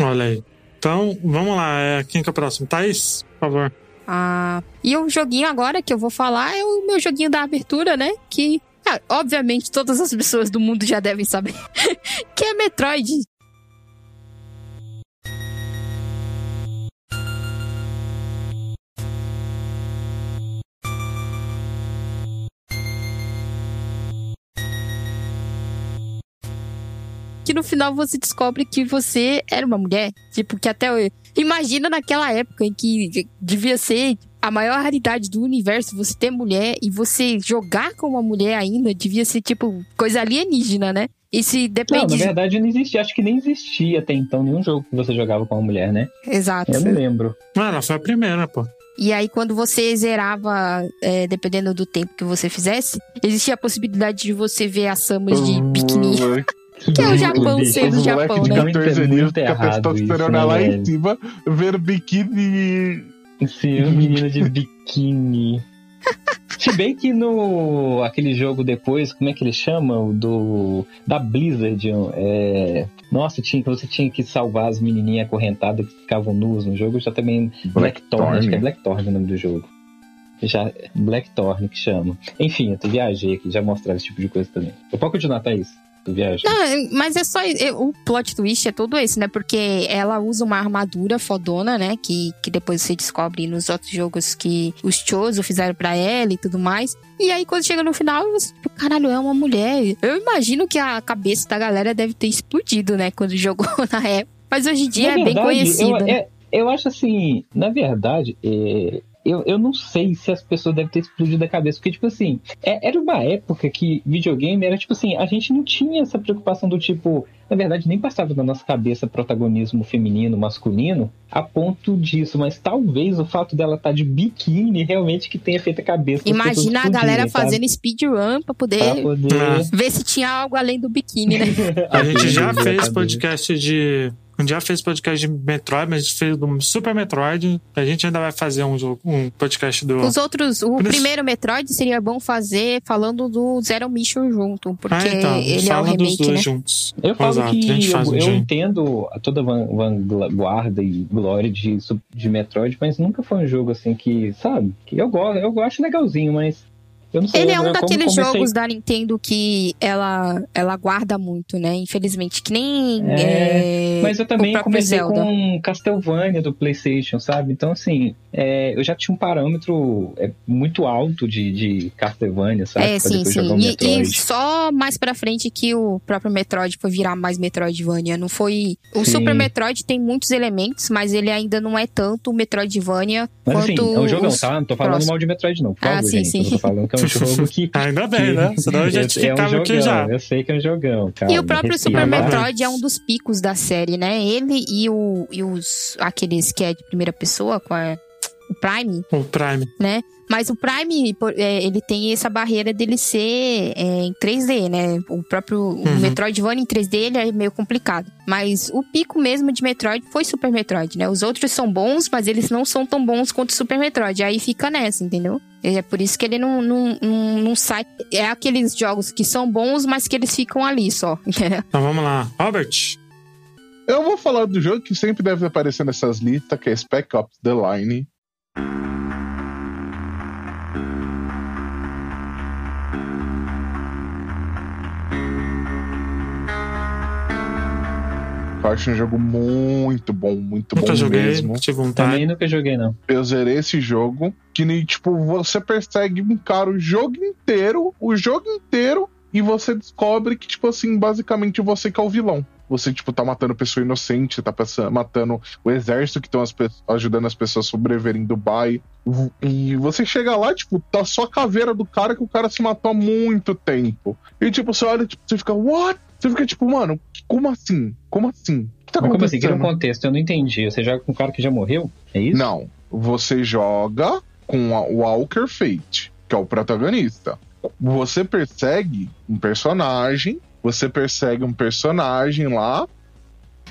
Olha aí. Então, vamos lá. É, quem que é o próximo? Thaís, por favor. Ah, e o joguinho agora que eu vou falar é o meu joguinho da abertura, né? Que, ah, obviamente, todas as pessoas do mundo já devem saber. (laughs) que é Metroid. Que no final você descobre que você era uma mulher. Tipo, que até. Imagina naquela época em que devia ser a maior raridade do universo você ter mulher e você jogar com uma mulher ainda devia ser, tipo, coisa alienígena, né? E se Não, depende. na verdade não existia. Acho que nem existia até então nenhum jogo que você jogava com uma mulher, né? Exato. Eu não lembro. Mano, foi a primeira, pô. E aí, quando você zerava, é, dependendo do tempo que você fizesse, existia a possibilidade de você ver as Samus de biquíni. (laughs) Que é o Japão sendo Os Japão, moleques de né? Muito- 14 anos com a isso, né, lá em cima, ver biquíni. Sim, um (laughs) menino de biquíni. Se bem que no aquele jogo depois, como é que ele chama? O do da Blizzard, é, nossa, tinha que você tinha que salvar as menininhas acorrentadas que ficavam nuas no jogo, já também Blackthorn, acho que é Blackthorn o nome do jogo. Já Blackthorn que chama. Enfim, eu viajei aqui, já mostrava esse tipo de coisa também. Eu posso continuar, Thaís? Viaja. Não, mas é só. é, O plot twist é todo esse, né? Porque ela usa uma armadura fodona, né? Que, que depois você descobre nos outros jogos que os Chozo fizeram pra ela e tudo mais. E aí, quando chega no final, você, tipo, caralho, é uma mulher. Eu imagino que a cabeça da galera deve ter explodido, né? Quando (laughs) jogou na época. Mas hoje em dia Na é bem verdade, conhecida. Eu, é- eu acho assim, na verdade, é, eu, eu não sei se as pessoas devem ter explodido a cabeça, porque, tipo assim, é- era uma época que videogame era, tipo assim, a gente não tinha essa preocupação do tipo. Na verdade, nem passava na nossa cabeça protagonismo feminino, masculino, a ponto disso, mas talvez o fato dela estar de biquíni realmente que tenha feito a cabeça. Imagina a galera fazendo speedrun pra poder Pra poder. Ah. ver se tinha algo além do biquíni, né? (laughs) A gente já fez podcast de. Gente já fez podcast de Metroid, mas a gente fez do Super Metroid. A gente ainda vai fazer um, jogo, um podcast do. Os outros, o Por isso- primeiro Metroid seria bom fazer falando do Zero Mission junto, porque ah, então. ele é o fala dos remake, dois né? juntos. Eu falo Exato, que eu, um eu entendo toda a van- vanguarda e glória de, de Metroid, mas nunca foi um jogo assim que, sabe? Que eu gosto, eu acho legalzinho, mas. Ele é um daqueles comecei- jogos da Nintendo que ela, ela guarda muito, né? Infelizmente, que nem É, é, Mas eu também comecei Zelda. com Castlevania do PlayStation, sabe? Então, assim, é, eu já tinha um parâmetro é, muito alto de, de Castlevania, sabe? É, Pra sim, sim. E, e só mais pra frente que o próprio Metroid foi virar mais Metroidvania. Não foi. O Sim. Super Metroid tem muitos elementos, mas ele ainda não é tanto Metroidvania Mas assim, quanto. é um jogão, os tá? Não tô falando próximos. mal de Metroid, não. Por Ah, sim, gente. sim. Eu tô falando que é um (laughs) jogo (laughs) que. Ainda bem, né? Senão eu já é te um ficava aqui já. Eu sei que é um jogão, cara. E o próprio Respira. Super Metroid é um dos picos da série, né? Ele e, o, e os aqueles que é de primeira pessoa, com a- o Prime, O Prime. né? Mas o Prime, por- é, ele tem essa barreira dele ser é, em 3D, né? O próprio o Uhum. Metroidvania em 3D ele é meio complicado. Mas o pico mesmo de Metroid foi Super Metroid, né? Os outros são bons, mas eles não são tão bons quanto o Super Metroid. Aí fica nessa, entendeu? É por isso que ele não, não, não, não sai. É aqueles jogos que são bons, mas que eles ficam ali só. (laughs) Então vamos lá. Robert, Eu vou falar do jogo que sempre deve aparecer nessas listas, que é Spec Ops The Line. Eu acho um jogo muito bom, muito nunca bom joguei, mesmo. tive vontade. Também nunca joguei, não. Eu zerei esse jogo, que nem, tipo, você persegue um cara o jogo inteiro, o jogo inteiro, e você descobre que, tipo assim, basicamente você que é o vilão. Você, tipo, tá matando pessoa inocente, tá passa- matando o exército que estão ajudando as pessoas a sobreviverem em Dubai. E você chega lá, tipo, tá só a caveira do cara que o cara se matou há muito tempo. E, tipo, você olha, tipo, você fica, what? Você fica, tipo, mano, como assim? Como assim? O que tá Mas como assim? Cria um acontecendo? contexto, eu não entendi. Você joga com um cara que já morreu? É isso? Não, você joga com a Walker Fate, que é o protagonista. Você persegue um personagem, você persegue um personagem lá.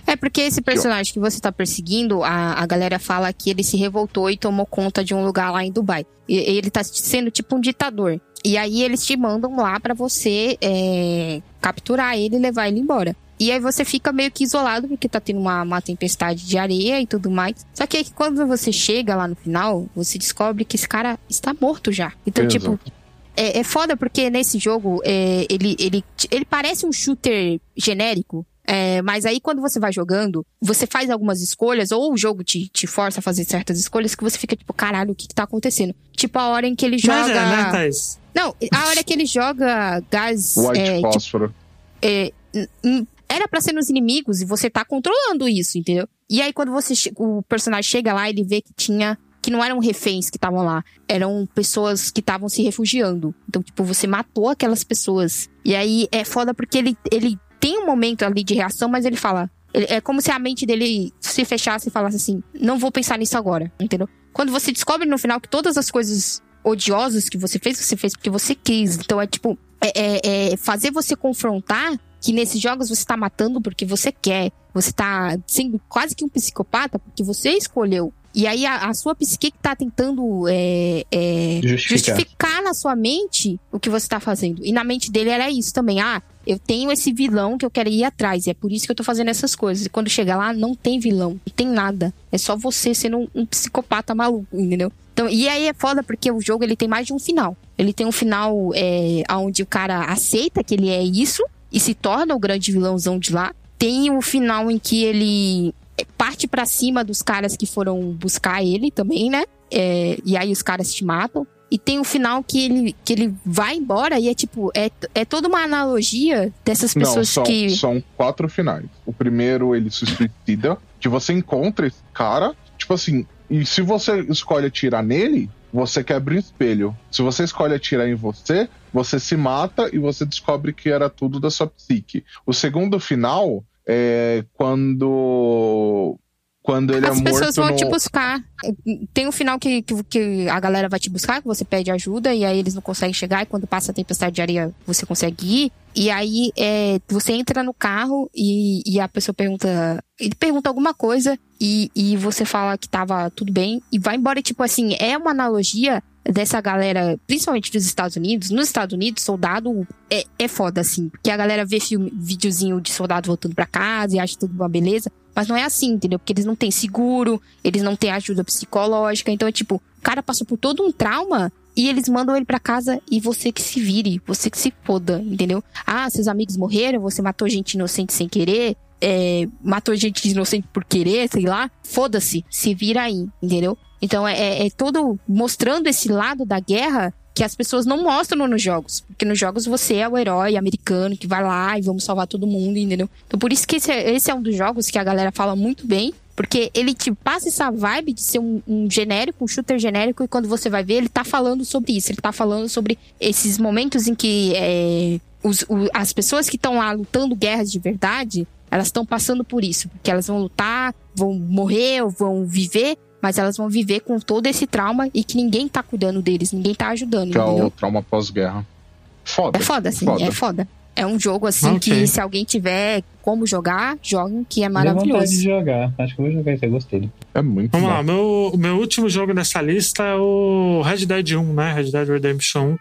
É porque esse personagem que você tá perseguindo, a, a galera fala que ele se revoltou e tomou conta de um lugar lá em Dubai. E, ele tá sendo tipo um ditador. E aí eles te mandam lá pra você é, capturar ele e levar ele embora. E aí você fica meio que isolado, porque tá tendo uma, uma tempestade de areia e tudo mais. Só que aí quando você chega lá no final, você descobre que esse cara está morto já. Então, Exato. tipo, é, é foda porque nesse jogo é, ele, ele, ele parece um shooter genérico. É, mas aí quando você vai jogando, você faz algumas escolhas, ou o jogo te, te força a fazer certas escolhas que você fica tipo, caralho, o que, que tá acontecendo? Tipo a hora em que ele Mas joga. é, né, Thaís? Não, a hora que ele joga gás. White é, tipo, Fósforo. é, n- n- era pra ser nos inimigos e você tá controlando isso, entendeu? E aí quando você o personagem chega lá, ele vê que tinha que não eram reféns que estavam lá, eram pessoas que estavam se refugiando. Então, tipo, você matou aquelas pessoas. E aí é foda porque ele ele tem um momento ali de reação, mas ele fala, ele- é como se a mente dele se fechasse e falasse assim: "Não vou pensar nisso agora", entendeu? Quando você descobre no final que todas as coisas odiosas que você fez, você fez porque você quis. Então é tipo, é, é- é fazer você confrontar que nesses jogos você tá matando porque você quer. Você tá sendo quase que um psicopata porque você escolheu. E aí a, a sua psique que tá tentando é, é, Justificar. justificar na sua mente o que você tá fazendo. E na mente dele era isso também. Ah, eu tenho esse vilão que eu quero ir atrás. E é por isso que eu tô fazendo essas coisas. E quando chega lá, não tem vilão. Não tem nada. É só você sendo um, um psicopata maluco, entendeu? Então, e aí é foda porque o jogo ele tem mais de um final. Ele tem um final é, onde o cara aceita que ele é isso e se torna o grande vilãozão de lá. Tem o final em que ele é, parte pra cima dos caras que foram buscar ele também, né? É, e aí os caras te matam. E tem o final que ele, que ele vai embora e é tipo, é, é toda uma analogia dessas Não, pessoas são, que. são quatro finais. O primeiro, ele se suicida, que você encontra esse cara, tipo assim, e se você escolhe atirar nele, você quebra o espelho. Se você escolhe atirar em você, você se mata e você descobre que era tudo da sua psique. O segundo final é quando. Quando ele As é pessoas morto vão no... te buscar. Tem um final que, que, que a galera vai te buscar, que você pede ajuda, e aí eles não conseguem chegar, e quando passa a tempestade de areia, você consegue ir. E aí é, você entra no carro e, e a pessoa pergunta. Ele pergunta alguma coisa e, e você fala que tava tudo bem e vai embora. E, Tipo assim, é uma analogia dessa galera, principalmente dos Estados Unidos. Nos Estados Unidos, soldado é, é foda, assim. Porque a galera vê filme, videozinho de soldado voltando pra casa e acha tudo uma beleza. Mas não é assim, entendeu? Porque eles não têm seguro, eles não têm ajuda psicológica. Então é tipo, o cara passou por todo um trauma e eles mandam ele pra casa e você que se vire, você que se foda, entendeu? Ah, seus amigos morreram, você matou gente inocente sem querer, é, matou gente inocente por querer, sei lá. Foda-se, se vira aí, entendeu? Então é, é- todo mostrando esse lado da guerra que as pessoas não mostram nos jogos. Porque nos jogos você é o herói americano que vai lá e vamos salvar todo mundo, entendeu? Então por isso que esse é, esse é um dos jogos que a galera fala muito bem. Porque ele te passa essa vibe de ser um, um genérico, um shooter genérico, e quando você vai ver, ele tá falando sobre isso. Ele tá falando sobre esses momentos em que é, os- o- as pessoas que estão lá lutando guerras de verdade, elas estão passando por isso. Porque elas vão lutar, vão morrer, ou vão viver, mas elas vão viver com todo esse trauma e que ninguém tá cuidando deles, ninguém tá ajudando, Que é o trauma pós-guerra. Foda. É foda, assim, Foda. é foda. É um jogo assim Ok. que se alguém tiver como jogar, joguem, que é Deu vontade de maravilhoso. jogar. Acho que eu vou jogar isso, eu gostei. É muito Vamos bom. lá, meu, o meu último jogo dessa lista é o Red Dead 1, né? Red Dead Redemption 1.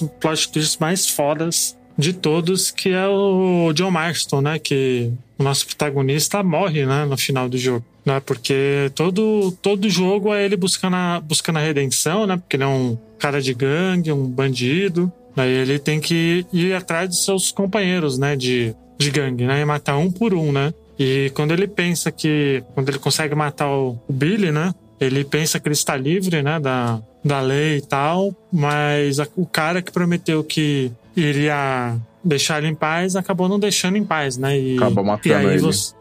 Dos plot twists mais fodas de todos, que é o John Marston, né? Que o nosso protagonista morre, né? No final do jogo. Né? Porque todo, todo jogo é ele buscando a, buscando a redenção, né? Porque ele é um cara de gangue, um bandido. Aí ele tem que ir atrás dos seus companheiros, né? De, de gangue, né? E matar um por um, né? E quando ele pensa que. Quando ele consegue matar o Billy, né? Ele pensa que ele está livre, né? Da, da lei e tal. Mas a- o cara que prometeu que iria deixar ele em paz acabou não deixando em paz, né? E, Acaba matando e ele. você-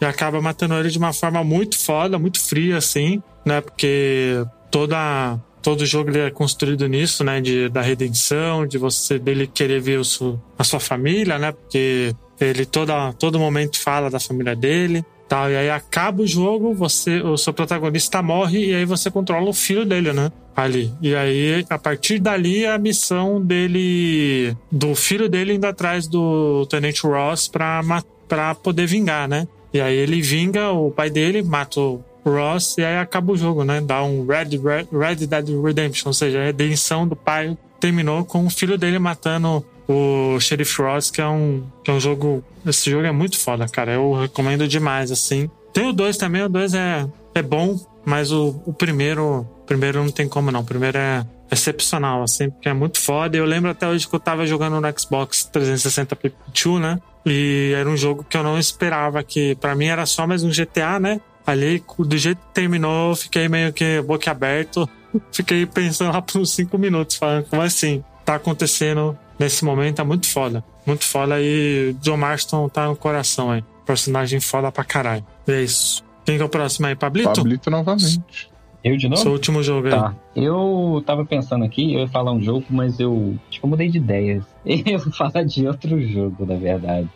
e acaba matando ele de uma forma muito foda, muito fria, assim, né? Porque toda, todo jogo ele é construído nisso, né? De, da redenção, de você dele querer ver o a sua família, né? Porque ele toda, todo momento fala da família dele. Tal, e aí acaba o jogo, você, o seu protagonista morre e aí você controla o filho dele, né? Ali. E aí, a partir dali, a missão dele, do filho dele indo atrás do Tenente Ross pra, pra poder vingar, né? E aí ele vinga o pai dele, mata o Ross e aí acaba o jogo, né? Dá um Red, Red, Red Dead Redemption, ou seja, a redenção do pai terminou com o filho dele matando o Sheriff Ross, que é um, que é um jogo. Esse jogo é muito foda, cara. Eu recomendo demais, assim. Tem o 2 também, o 2 é, é bom, mas o, o primeiro. O primeiro não tem como não. O primeiro é excepcional, assim, porque é muito foda. Eu lembro até hoje que eu tava jogando no Xbox 360 Pikachu, né? E era um jogo que eu não esperava, que pra mim era só mais um GTA, né? Ali, do jeito que terminou, eu fiquei meio que boca aberto. (laughs) Fiquei pensando lá por uns 5 minutos, falando, como assim? Tá acontecendo nesse momento, tá muito foda. Muito foda e John Marston tá no coração aí. Personagem foda pra caralho. É isso. Quem que é o próximo aí? Pablito? Pablito novamente. Eu de novo? Seu último jogo aí. Tá. Eu tava pensando aqui, eu ia falar um jogo, mas eu que eu mudei de ideias. (laughs) Eu vou falar de outro jogo, na verdade.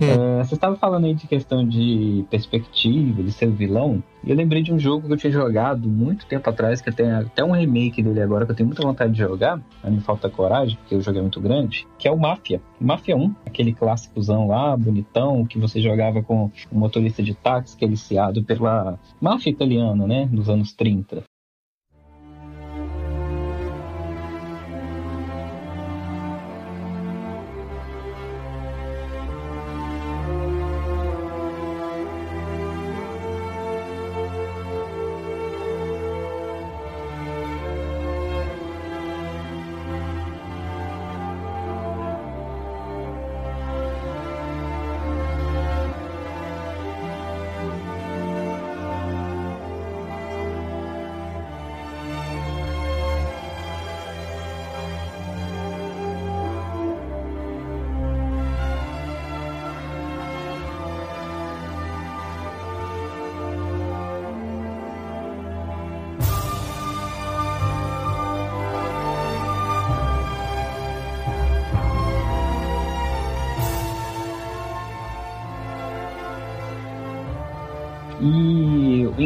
Hum. Eh, você estava falando aí de questão de perspectiva, de ser o vilão. E eu lembrei de um jogo que eu tinha jogado muito tempo atrás, que tem até um remake dele agora, que eu tenho muita vontade de jogar, mas me falta coragem, porque o jogo é muito grande, que é o Máfia. Máfia 1, aquele clássicozão lá, bonitão, que você jogava com um motorista de táxi, que é liciado pela máfia italiana, né, dos anos 30.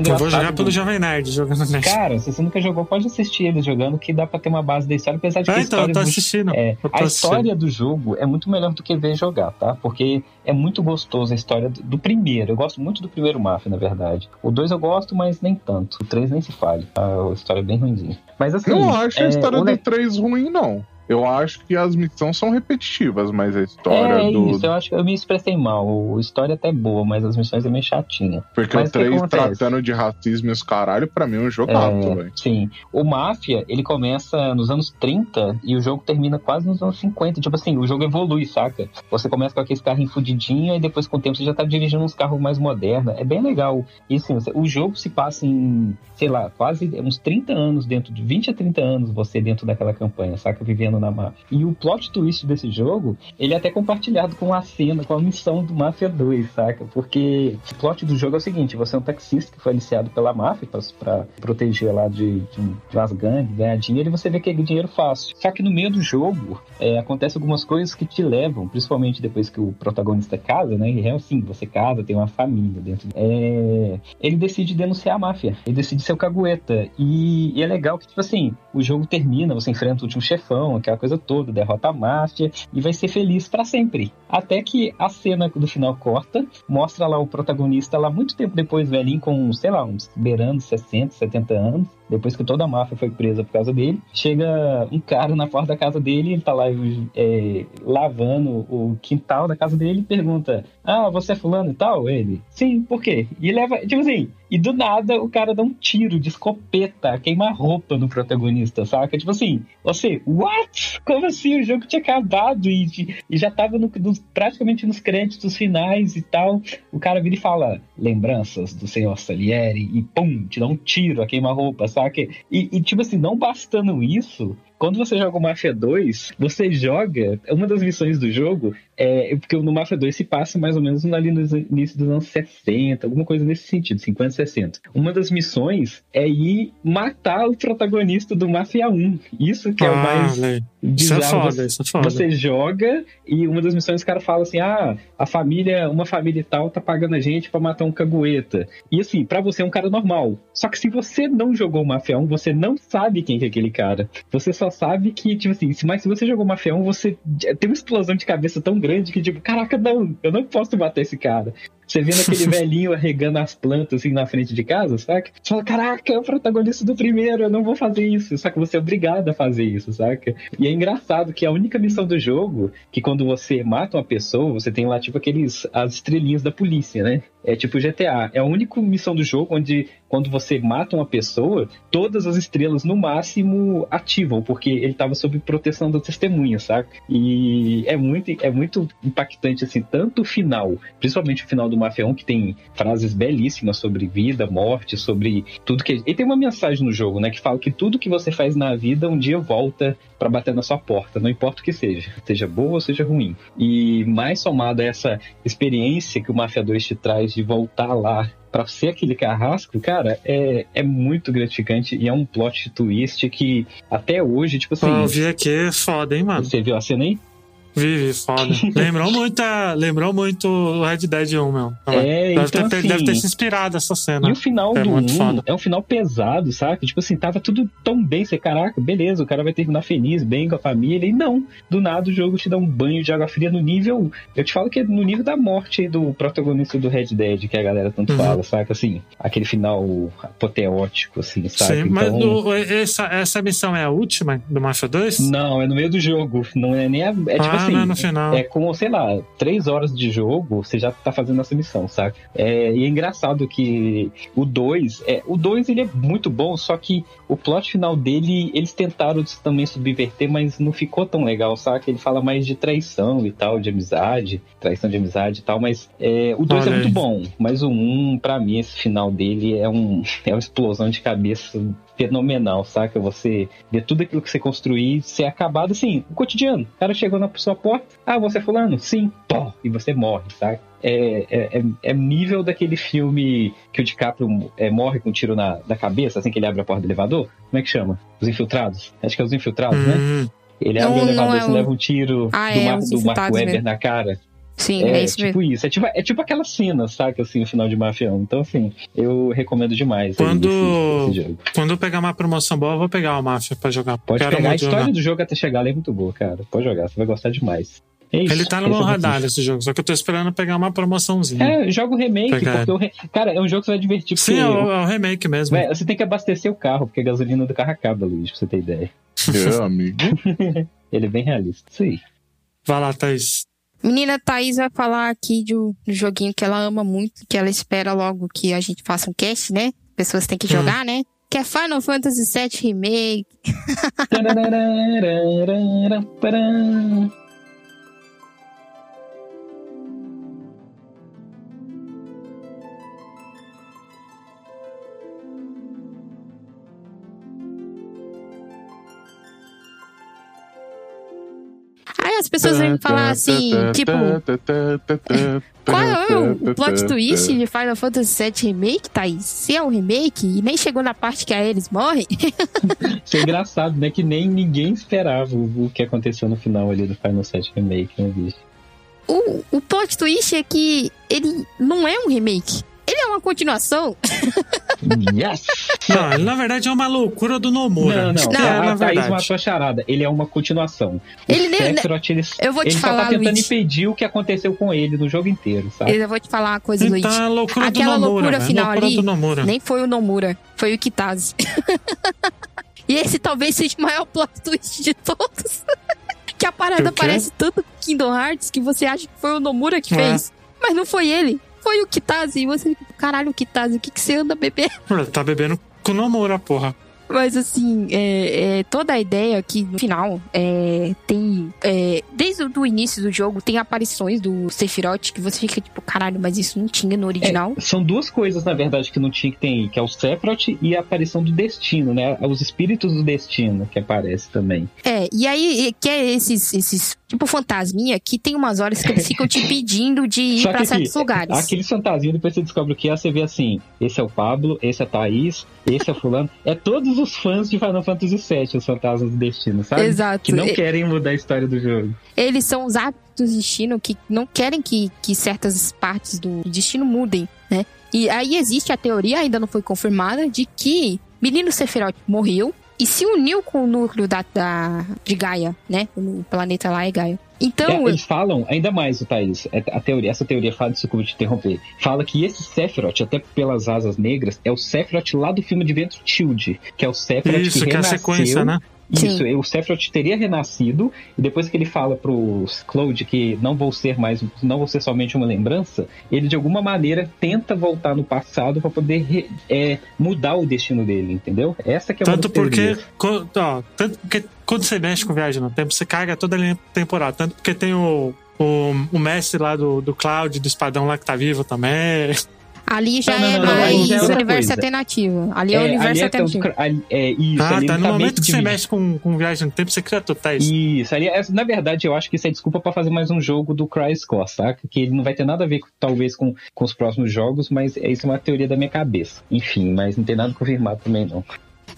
E o Eu engraçado vou jogar do- pelo Jovem Nerd, jogando Nerd. Cara, se você nunca jogou, pode assistir eles jogando, que dá pra ter uma base da história, apesar de que Ah, a então, eu história tô do- assistindo. É, Eu tô a assistindo. história do jogo é muito melhor do que ver jogar, tá? Porque é muito gostoso a história do, do primeiro. Eu gosto muito do primeiro Mafia, na verdade. O 2 eu gosto, mas nem tanto. O 3 nem se fale. A história é bem ruimzinha. Mas assim. Eu não acho é, a história do le- 3 ruim, não. Eu acho que as missões são repetitivas, mas a história é do. isso, eu acho que eu me expressei mal. A história até é boa, mas as missões é meio chatinha. Porque Mas o o que 3 acontece? tratando de racismo e os caralho, pra mim é um jogaço, É, velho. sim. O Máfia, ele começa nos anos 30 e o jogo termina quase nos anos 50. Tipo assim, o jogo evolui, saca? Você começa com aqueles carrinhos fudidinhos e depois com o tempo você já tá dirigindo uns carros mais modernos. É bem legal. E assim, o jogo se passa em, sei lá, quase uns 30 anos dentro de 20 a 30 anos você dentro daquela campanha, saca? Vivendo na máfia. E o plot twist desse jogo, ele é até compartilhado com a cena, com a missão do Máfia 2, saca? Porque o plot do jogo é o seguinte: você é um taxista que foi aliciado pela máfia pra proteger lá de, de, de umas gangues, ganhar dinheiro, e você vê que é dinheiro fácil. Só que no meio do jogo, é, acontece algumas coisas que te levam, principalmente depois que o protagonista casa, né? E é assim, você casa, tem uma família dentro. É, ele decide denunciar a máfia. Ele decide ser o cagueta. E, e é legal que, tipo assim, o jogo termina, você enfrenta o último chefão, aquela coisa toda, derrota a máfia e vai ser feliz pra sempre. Até que a cena do final corta, mostra lá o protagonista lá muito tempo depois, velhinho, com, sei lá, uns beirando 60, 70 anos. Depois que toda a máfia foi presa por causa dele, chega um cara na porta da casa dele, ele tá lá é, lavando o quintal da casa dele e pergunta: Ah, você é fulano e tal? Ele, sim, por quê? E leva, tipo assim, e do nada o cara dá um tiro de escopeta, queima roupa no protagonista, saca? Tipo assim, você, what? Como assim? O jogo tinha acabado e, e já tava no- nos- praticamente nos créditos finais e tal. O cara vira e fala, lembranças do senhor Salieri, e pum, te dá um tiro a queima-roupa, saca? E, e, tipo assim, não bastando isso, quando você joga o Mafia 2, você joga. Uma das missões do jogo é. Porque no Mafia 2 se passa mais ou menos ali no início dos anos 60, alguma coisa nesse sentido, 50, 60. Uma das missões é ir matar o protagonista do Mafia 1. Isso que é o Ah, mais. olha aí. Isso é bizarro. foda, Você- isso é foda. Você joga e uma das missões o cara fala assim: ah, a família, uma família e tal, tá pagando a gente pra matar um cagueta. E assim, pra você é um cara normal. Só que se você não jogou Mafia 1, você não sabe quem que é aquele cara. Você só sabe que, tipo assim, mas se você jogou Mafia 1, você tem uma explosão de cabeça tão grande que, tipo, caraca, não, eu não posso matar esse cara. Você vendo aquele (laughs) velhinho arregando as plantas assim na frente de casa, saca? Você fala, caraca, é o protagonista do primeiro, eu não vou fazer isso. Só que você é obrigado a fazer isso, saca? E é engraçado que a única missão do jogo, que quando você mata uma pessoa, você tem lá tipo aqueles as estrelinhas da polícia, né? É tipo GTA. É a única missão do jogo onde quando você mata uma pessoa, todas as estrelas no máximo ativam, porque ele estava sob proteção da testemunha, saca? E é muito, é muito impactante assim, tanto o final, principalmente o final do Mafia 1, que tem frases belíssimas sobre vida, morte, sobre tudo que. E tem uma mensagem no jogo, né, que fala que tudo que você faz na vida um dia volta para bater na sua porta, não importa o que seja, seja boa ou seja ruim. E mais somado a essa experiência que o Mafia 2 te traz de voltar lá pra ser aquele carrasco, cara, é, é muito gratificante e é um plot twist que até hoje, tipo assim. Pô, eu vi aqui, é foda, hein, mano? Você viu a cena aí? Vive, foda. (laughs) lembrou muito, lembrou muito o Red Dead 1, meu. É, deve, então, ter, assim, deve ter se inspirado essa cena. E o final é do muito 1 foda. é um final pesado, saca? Tipo assim, tava tudo tão bem. Você, caraca, beleza, o cara vai terminar feliz, bem com a família. E não, do nada o jogo te dá um banho de água fria no nível. Eu te falo que é no nível da morte do protagonista do Red Dead, que a galera tanto Uhum. fala, saca? Assim, aquele final apoteótico, assim, saca? Sim, mas Então- o- essa, essa missão é a última do Mafia 2? Não, é no meio do jogo. Não é nem a. É tipo ah, assim. Não é no final. É com, sei lá, três horas de jogo, você já tá fazendo essa missão, saca? É, e é engraçado que o 2, é, o 2 ele é muito bom, só que o plot final dele, eles tentaram também subverter, mas não ficou tão legal, saca? Ele fala mais de traição e tal, de amizade, traição de amizade e tal, mas é, o 2 é muito bom, mas o 1, um, pra mim, esse final dele é, um, (laughs) é uma explosão de cabeça fenomenal, saca? Você ver tudo aquilo que você construir ser acabado, assim, o cotidiano. O cara chegou na sua porta, ah, você é fulano? Sim, pô, e você morre, saca? É, é, é- é nível daquele filme que o DiCaprio é, morre com um tiro na, cabeça, assim que ele abre a porta do elevador. Como é que chama? Os Infiltrados? Acho que é os Infiltrados, né? Hum, Ele Não, abre o elevador é e o- leva um tiro Ah, do, é, Mar- do Mark Webber mesmo. na cara. Sim, É, é, isso tipo mesmo. isso. É tipo, é tipo aquela cena, saca? Assim, o final de Mafia 1. Então, assim, eu recomendo demais. aí Quando- esse- esse jogo. quando eu pegar uma promoção boa, eu vou pegar o Mafia pra jogar. Pode Quero pegar a história jogar. do jogo até chegar lá é muito boa, cara. Pode jogar, você vai gostar demais. É isso. Ele tá no meu é o radar esse jogo, só que eu tô esperando pegar uma promoçãozinha. É, joga o remake, Pegar. porque o re... Cara, é um jogo que você vai divertir. Sim, é o, é o remake mesmo. Você tem que abastecer o carro, porque a gasolina do carro acaba, Luiz, pra você ter ideia. É, amigo. (laughs) Ele é bem realista. Isso aí. Vai lá, Thaís. Menina Thaís vai falar aqui de um joguinho que ela ama muito, que ela espera logo que a gente faça um cast, né? Pessoas têm que jogar, né? Que é Final Fantasy VII Remake. Aí as pessoas vêm falar assim, tipo, qual é o plot twist de Final Fantasy VII Remake, Thaís? Se é um remake e nem chegou na parte que a Ares morre, (laughs) Isso é engraçado, né? Que nem ninguém esperava o que aconteceu no final ali do Final 7 Remake, né, bicho? o, o plot twist é que ele não é um remake. Ele é uma continuação. (laughs) Yes! Não, ele na verdade é uma loucura do Nomura. Não, não. Que Não, é, a na Thaís verdade. matou a charada. Ele é uma continuação. O Ele nem- Sephiroth, ele, Eu vou te ele falar, só tá tentando Luiz. impedir o que aconteceu com ele no jogo inteiro, sabe? Eu vou te falar uma coisa, Luiz. Então é a loucura Aquela do Nomura. loucura velho. final loucura ali, do Nomura. Nem foi o Nomura, foi o Kitase. (laughs) e esse talvez seja o maior plot twist de todos. (laughs) que a parada parece tanto com Kingdom Hearts que você acha que foi o Nomura que É. fez. Mas não foi ele. Foi o Kitase. E você fica, caralho, Kitase, o que, que você anda bebendo? Tá bebendo com o Nomura, porra. Mas assim, é, é, toda a ideia que no final é, tem. é, desde o início do jogo, tem aparições do Sephiroth que você fica tipo, caralho, mas isso não tinha no original. É, são duas coisas, na verdade, que não tinha que tem, que é o Sephiroth e a aparição do destino, né? Os espíritos do destino que aparece também. É, e aí, que é esses, esses, tipo, fantasminha, que tem umas horas que eles ficam te (laughs) pedindo de ir Só pra certos aqui, lugares. Aquele fantasminha, depois você descobre o que é, você vê assim, esse é o Pablo, esse é a Thaís, esse é o fulano. É todos os fãs de Final Fantasy VII, os fantasmas do destino, sabe? Exato. Que não querem mudar a história do jogo. Eles são os hábitos do destino que não querem que, que certas partes do destino mudem, né? E aí existe a teoria, ainda não foi confirmada, de que menino Sephiroth morreu e se uniu com o núcleo da, da, de Gaia, né? O planeta lá é Gaia. Então, É, eles falam, ainda mais, o Thaís, é, a teoria, essa teoria fala, desculpa te interromper, fala que esse Sephiroth, até pelas asas negras, é o Sephiroth lá do filme de Vento Shield, que é o Sephiroth Isso, que que é a renasceu. sequência, né? Isso, Sim. o Sephiroth teria renascido, e depois que ele fala pro Cloud que não vou ser mais, não vou ser somente uma lembrança, ele de alguma maneira tenta voltar no passado para poder re- é, mudar o destino dele, entendeu? Essa que é uma Tanto porque, ó, tanto porque quando você mexe com viagem no tempo, você caga toda a linha temporal. Tanto porque tem o, o, o mestre lá do, do Cloud, do espadão lá que tá vivo também. ali já Não, é não, não, mais é universo coisa. alternativo. Ali é, o É, universo ali é, alternativo. ali- é isso, ah, ali tá. No meio momento que você mexe com, com viagem no tempo, você cria totais. Isso, ali, é- na verdade, eu acho que isso é desculpa pra fazer mais um jogo do CryScore, saca? Que ele não vai ter nada a ver, talvez, com, com os próximos jogos, mas é- isso é uma teoria da minha cabeça. Enfim, mas não tem nada confirmado também, não.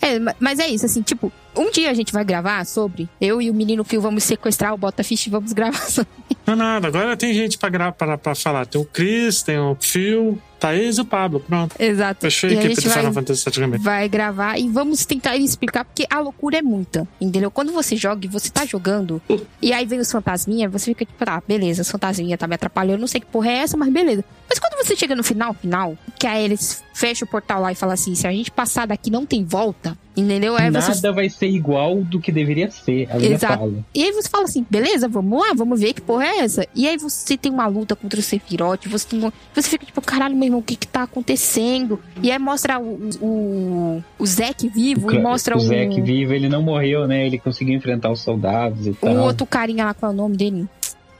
É, ma- mas é isso, assim, tipo, um dia a gente vai gravar sobre. Eu e o menino Phil vamos sequestrar o Botafish e vamos (laughs) gravar sobre. Não é nada, agora tem gente pra, pra, pra falar. Tem o Chris, tem o Phil, Thaís e o Pablo. Pronto. Exato. Fechou a E a equipe gente do vai- Final Fantasy VII Remake. vai gravar e vamos tentar explicar, porque a loucura é muita, entendeu? Quando você joga e você tá jogando, e aí vem os fantasminha, você fica tipo, tá, beleza, os fantasminha tá me atrapalhando, não sei que porra é essa, mas beleza. Mas quando você chega no final, final, que aí eles fecham o portal lá e falam assim, se a gente passar daqui não tem volta, entendeu? Aí nada você... vai ser igual do que deveria ser, a Exato. fala. E aí você fala assim, beleza, vamos lá, vamos ver que porra é essa. E aí você tem uma luta contra o Sephiroth, você, tem uma- você fica tipo, caralho, meu irmão, o que que tá acontecendo? E aí mostra o, o, o Zack vivo, e mostra o o, Zack vivo, ele não morreu, né? Ele conseguiu enfrentar os soldados e o tal. outro carinha lá, qual é o nome dele?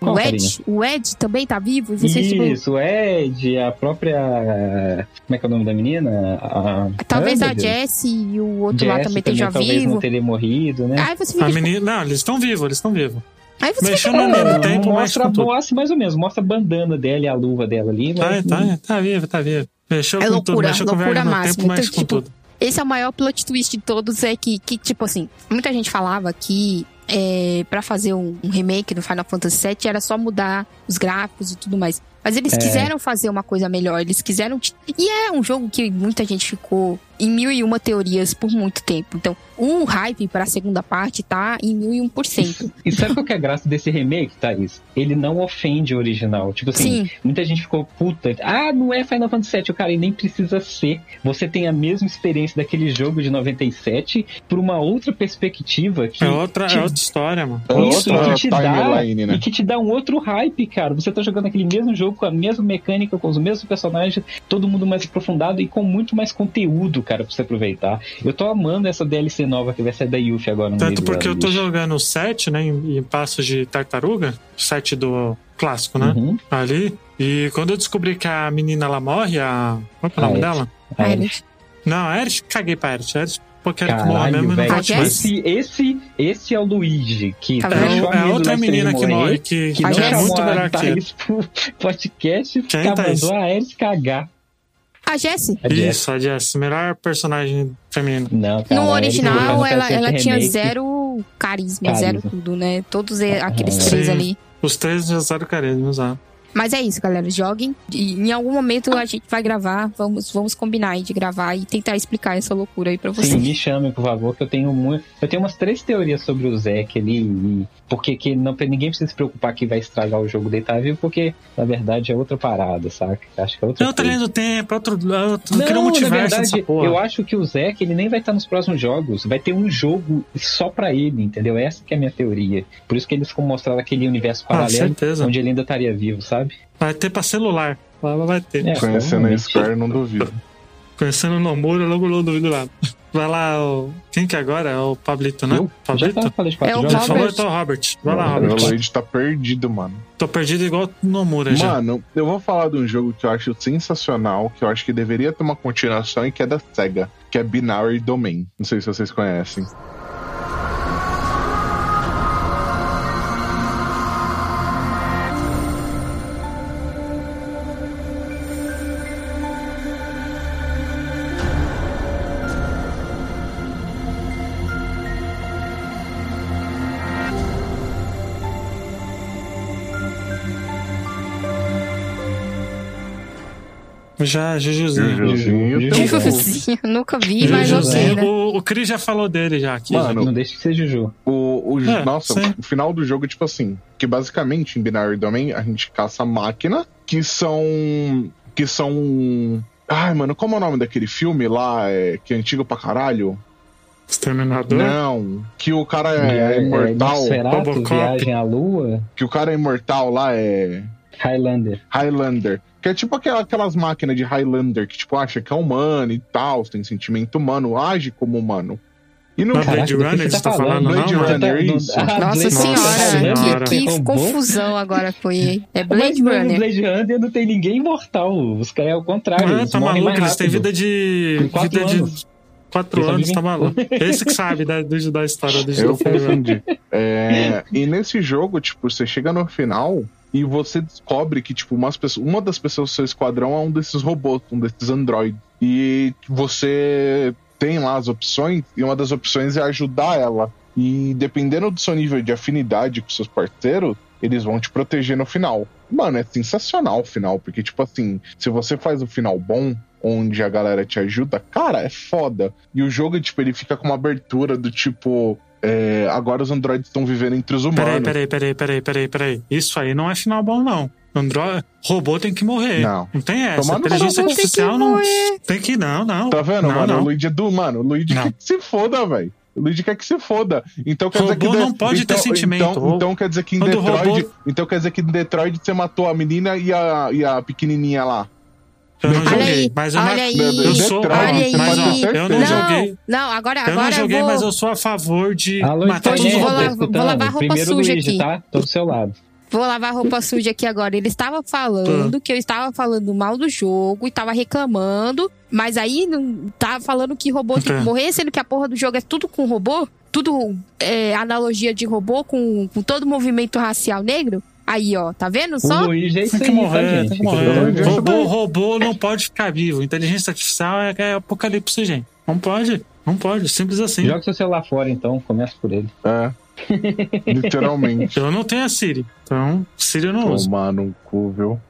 Qual o carinha? Ed, o Ed também tá vivo, Isso, o Ed, a própria. Como é que é o nome da menina? A... talvez Ah, a. Jessie e o outro lá Jessie também esteja talvez vivo. não teria morrido, né? Aí você fica A tipo, menina, não, eles estão vivos, eles estão vivos. Aí você Mexeu fica, no mesmo É, tempo, mostra, com tudo. mostra mais ou menos, mostra a bandana dela e a luva dela ali. Tá, mas- tá, tá vivo, tá vivo. Mexeu É com tudo, loucura, mexeu com loucura viagem no máxima. tempo, Então, com tipo, tudo. Esse é o maior plot twist de todos, é que, que tipo assim, muita gente falava que é, para fazer um, um remake do Final Fantasy VII era só mudar os gráficos e tudo mais. Mas eles É. quiseram fazer uma coisa melhor, eles quiseram... E é um jogo que muita gente ficou em mil e uma teorias por muito tempo. Então, o hype pra segunda parte tá em mil e um por cento. (laughs) E sabe qual que é a graça desse remake, Thaís? Ele não ofende o original. Tipo assim, Sim. muita gente ficou puta. Ah, não é Final Fantasy VII. O cara, e nem precisa ser. Você tem a mesma experiência daquele jogo de 97 por uma outra perspectiva que É outra, te é outra história, mano. É Isso, outra que te dá, timeline, né? e que te dá um outro hype, cara. Você tá jogando aquele mesmo jogo com a mesma mecânica, com os mesmos personagens, todo mundo mais aprofundado e com muito mais conteúdo, cara, pra você aproveitar. Eu tô amando essa DLC nova que vai ser da Yuffie agora no Tanto porque ano, eu tô bicho. jogando o 7, né, em, em passos de tartaruga, o 7 do clássico, né? Uhum. Ali. E quando eu descobri que a menina ela morre, a. Qual que é o nome A dela? Eles- Não, a Eris, caguei pra Eris. A Eris, pô, quero que morra Caralho, mesmo e não A. Jessie? Esse, esse, esse é o Luigi, que Tá É, vendo? deixou a é menina outra menina que morre, que, que que A não é muito melhor (laughs) a que ele. Podcast, Thaís? mandou a Eris cagar. A Jessie, A Jessie. Isso, a Jessie, melhor personagem feminino. Não, cara, no original, ela, ela tinha zero carisma, Carisma. zero tudo, né? Todos e- aqueles Sim. três ali. Os três já usaram carisma, usaram. Mas é isso, galera. Joguem. E em algum momento a gente vai gravar. Vamos, vamos combinar aí de gravar e tentar explicar essa loucura aí pra Sim, vocês. me chame, por favor, que eu tenho muito. Eu tenho umas três teorias sobre o Zack ali. E... Porque que não, ninguém precisa se preocupar que vai estragar o jogo dele, tá vivo, porque na verdade é outra parada, saca? Acho que é outra É outra coisa. linha do tempo, outro. outro Não, um na verdade, eu acho que o Zack ele nem vai estar nos próximos jogos. Vai ter um jogo só pra ele, entendeu? Essa que é a minha teoria. Por isso que eles ficam mostrando aquele universo Ah, paralelo certeza. onde ele ainda estaria vivo, sabe? Vai ter pra celular. Vai, vai ter. É, Conhecendo a. Square, não duvido. Conhecendo o Nomura, logo não duvido nada. Vai lá, o... quem que é agora? É o Pablito, né? Eu? Já Pablito? tá, falei de quatro É o. Já falou, então, Robert. Vai lá, O Robert. Lloyd tá perdido, mano. Tô perdido igual o Nomura já. Mano, eu vou falar de um jogo que eu acho sensacional, que eu acho que deveria ter uma continuação e que é da SEGA, que é Binary Domain. Não sei se vocês conhecem. Já, Jujuzinho. Jujuzinho. Juju. tem- Jujuzinho, nunca vi, mas ok, Jujuzinho. né? O, o Cris já falou dele já aqui. Mano, Não deixa de ser Juju. O, o- É, nossa, sim. o final do jogo é tipo assim, que basicamente em Binary Domain a gente caça máquina que são que são Ai, mano, como é o nome daquele filme lá, é, que é antigo pra caralho? Exterminador. Não, que o cara é, Via- imortal, Nosferatu, Robocop. Viagem à Lua, que o cara é imortal lá é Highlander. Highlander. Que é tipo aquela- aquelas máquinas de Highlander que, tipo, acha que é humano e tal, tem sentimento humano, age como humano. E no Caraca, Blade Runner, você tá tá falando, falando? não? Blade mano? Runner, Tá- isso. Ah, Nossa Blade- senhora, Senhora. que, que confusão agora foi. É Blade Mas no Runner. Blade Runner não tem ninguém imortal. Os caras é o contrário. Ah, tá maluco, eles têm vida de. Tem quatro vida anos. de. Quatro Eles anos, tá maluco. (laughs) Esse que sabe da, do- da história do Eu confundi. É, e nesse jogo, tipo, você chega no final e você descobre que, tipo, umas pessoas, uma das pessoas do seu esquadrão é um desses robôs, um desses androides. E você tem lá as opções, e uma das opções é ajudar ela. E dependendo do seu nível de afinidade com seus parceiros, eles vão te proteger no final. Mano, é sensacional o final, porque, tipo assim, se você faz o final bom, onde a galera te ajuda, cara, é foda. E o jogo, tipo, ele fica com uma abertura do tipo. É, agora os androides estão vivendo entre os humanos. Peraí, peraí, peraí, peraí, peraí, peraí. Isso aí não é final bom, não. Android, robô tem que morrer. Não. Não tem essa. Tomar no Inteligência artificial não. Tem que não, não. Tá vendo, não, mano? Não. O Luigi é do. Mano, o Luigi Não. quer que se foda, velho. O Luigi quer que se foda. Então quer dizer Robô que. não pode ter então, sentimento. Então, então quer dizer que em Quando Detroit. robô- Então quer dizer que em Detroit você matou a menina e a, e a pequenininha lá. Eu não Olha joguei. aí, mas eu olha não, aí. eu sou. Olha aí. mas, ó, eu não, certeza. joguei. não, agora, Eu agora não joguei, eu vou... mas eu sou a favor de Alô, matar os vou tá vou lavar roupa Primeiro suja Luigi, aqui. tá? Tô do seu lado. Vou lavar roupa suja aqui agora. Ele estava falando que eu estava falando mal do jogo e estava reclamando, mas aí não tava falando que robô tem que Então. morrer, sendo que a porra do jogo é tudo com robô? Tudo é, analogia de robô com, com todo movimento racial negro? Aí, ó, tá vendo O só? É isso Tem que tá, morrer, gente? tem que morrer. Robô, robô não pode ficar vivo. Inteligência artificial é, é apocalipse, gente. Não pode. Não pode. Simples assim. Joga seu celular fora, então. Começa por ele. É. (laughs) Literalmente. Eu não tenho a Siri. Então, Siri eu não uso. Tomar no cu, viu?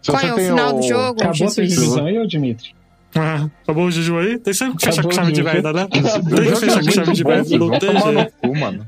Se Qual é o final do jogo? Acabou a sua Jesus. divisão aí, ô Dimitri? Ah, acabou o Juju aí? Tem sempre que fechar com chave o de merda, né? Tem que fechar com chave de merda, não tem tomar no jeito. cu, mano.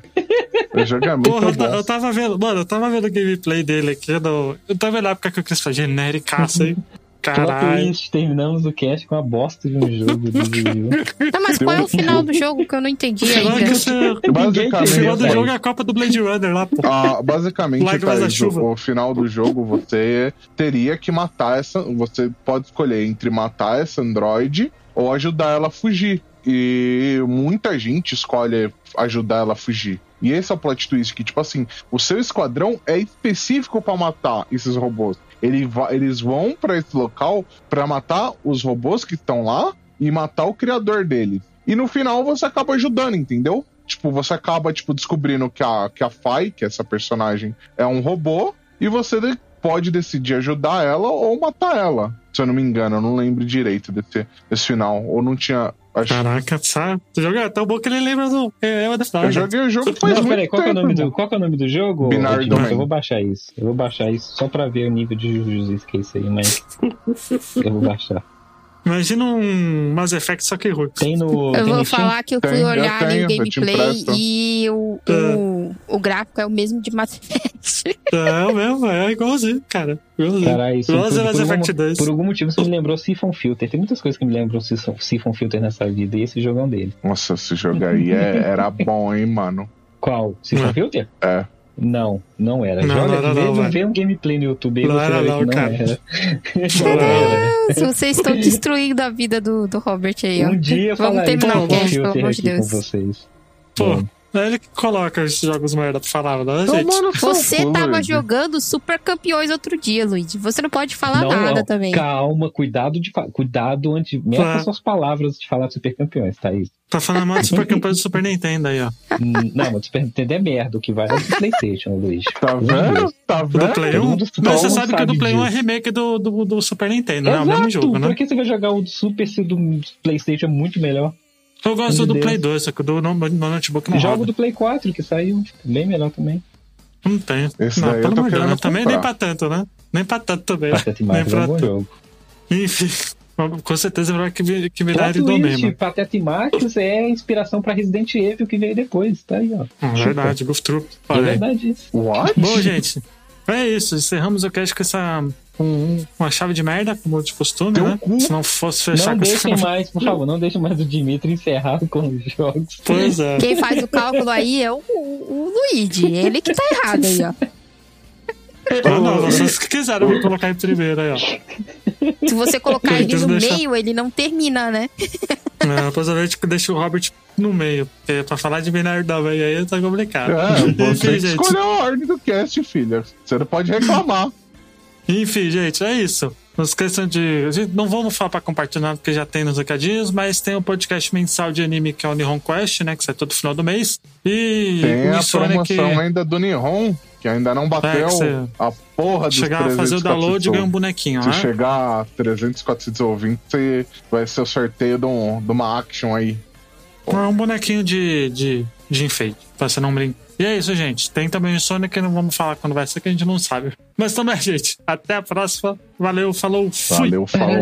O jogo é muito Porra, eu, bom. eu tava vendo, mano, eu tava vendo o gameplay dele aqui. No, eu tava na época que o Chris foi genéricaço aí. Caralho. terminamos o cast com a bosta de um jogo do Juju. Tá, mas qual é o final do jogo que eu não entendi ainda? você, o Basicamente, final do é jogo é a Copa do Blade Runner lá, pô. Ah, basicamente, Thaís, o, o final do jogo você teria que matar essa. Você pode escolher entre matar essa androide ou ajudar ela a fugir. E muita gente escolhe ajudar ela a fugir. E esse é o plot twist que, tipo assim, o seu esquadrão é específico pra matar esses robôs. Ele eles vão pra esse local pra matar os robôs que estão lá e matar o criador deles. E no final você acaba ajudando, entendeu? Tipo, você acaba, tipo, descobrindo que a, que a Fai, que é essa personagem, é um robô, e você de- pode decidir ajudar ela ou matar ela. Se eu não me engano, eu não lembro direito desse, desse final. Ou não tinha. Acho... Caraca, sabe? O jogo é tão bom que ele lembra do. É, é. Eu joguei o jogo faz Não, peraí, qual, que é o tempo, nome do, qual que é o nome do jogo? Binário? Domain. Eu vou baixar isso. Eu vou baixar isso só pra ver o nível de jujuzice que é isso aí, mas. (laughs) eu vou baixar. Imagina um Mass Effect só que ruim. Tem no. Eu tem vou falar que eu fui Tem, eu olhar ali o gameplay e o, o, o gráfico é o mesmo de Mass Effect. É mesmo, é igualzinho, cara. Igualzinho. Caralho, isso Igualzinho por, Mass por, Effect algum, 2. por algum motivo isso me lembrou Siphon Filter. Tem muitas coisas que me lembram Siphon, Siphon Filter nessa vida e esse jogão dele. Nossa, esse jogo aí é- era bom, hein, mano. Qual? Siphon Não. Filter? É. Não, não era. Não, Joga, não não, velho. vê um gameplay no YouTube aí Não você era vai não, não cara. era. (laughs) Não Não vocês estão destruindo a vida do, do Robert aí, ó. Um dia eu Vamos falarei terminar o cast, pelo amor de aqui com Deus. vocês. Pô, Vamos. é ele que coloca esses jogos merda pra falar, não é, gente? Tomando Você cu, tava jogando Super Campeões outro dia, Luigi. Você não pode falar Não, nada não, também. Calma, cuidado de cuidado antes. Claro. suas palavras de falar de super campeões, Thaís. Tá falando mal do Super Campeão do Super Nintendo aí, ó. Hum, não, mas Super Nintendo é merda, o que vai é do Playstation, Luiz. Tá vendo? Tá O do vendo? Play todo 1. mundo- todo Mas você mundo sabe que o do sabe Play 1 é remake do, do, do Super Nintendo, né? É o Exato, mesmo jogo, né? Por que você vai jogar o Super se o do Playstation é muito melhor? Eu gosto do Deus. Play 2, só que do no, no notebook não Jogo roda. do Play 4 que saiu, bem melhor também. Não tem. Esse não, pelo tô amor de Deus? Também nem pra tanto, né? Nem pra tanto também. Pateta e nem é um bom tanto. jogo. Enfim, (laughs) com certeza vai que, me- que Plot ele do mesmo. Pateta e Max é inspiração pra Resident Evil que veio depois, tá aí, ó. É verdade, Goof Troop. É verdade isso. What? Bom, gente, é isso. Encerramos o cast com essa. Com um- uma chave de merda, como de costume, Teu né? cu. Se não fosse fechar Não com deixem chave. mais, por favor, não deixem mais o Dimitri encerrar com os jogos. Pois é. Quem faz o cálculo aí é o, o, o Luigi. Ele que tá errado aí, ó. Ah, não, vocês que quiseram colocar em primeiro aí, ó. Se você colocar ele no deixar. meio, ele não termina, né? Não, depois eu vejo que deixa o Robert no meio. Porque pra falar de binário da velha aí tá complicado. É, você gente. escolheu a ordem do cast, filha. Você não pode reclamar. Enfim, gente, é isso. Não esqueçam de. Não vamos falar pra compartilhar, porque já tem nos recadinhos, mas tem o podcast mensal de anime que é o Nihon Quest, né? Que sai todo final do mês. E Tem a promoção ainda do Nihon, que ainda não bateu É, que você a porra dos chegar a fazer o 300, download e 400 ganhar um bonequinho, Se né? chegar a 300, 400 ouvintes, você- vai ser o sorteio de, um- de uma action aí. É um bonequinho de, de, de enfeite, pra você não brincar. E é isso, gente. Tem também o Sonic que não vamos falar quando vai ser, que a gente não sabe. Mas também, gente. Até a próxima. Valeu, falou, fui. Valeu, falou.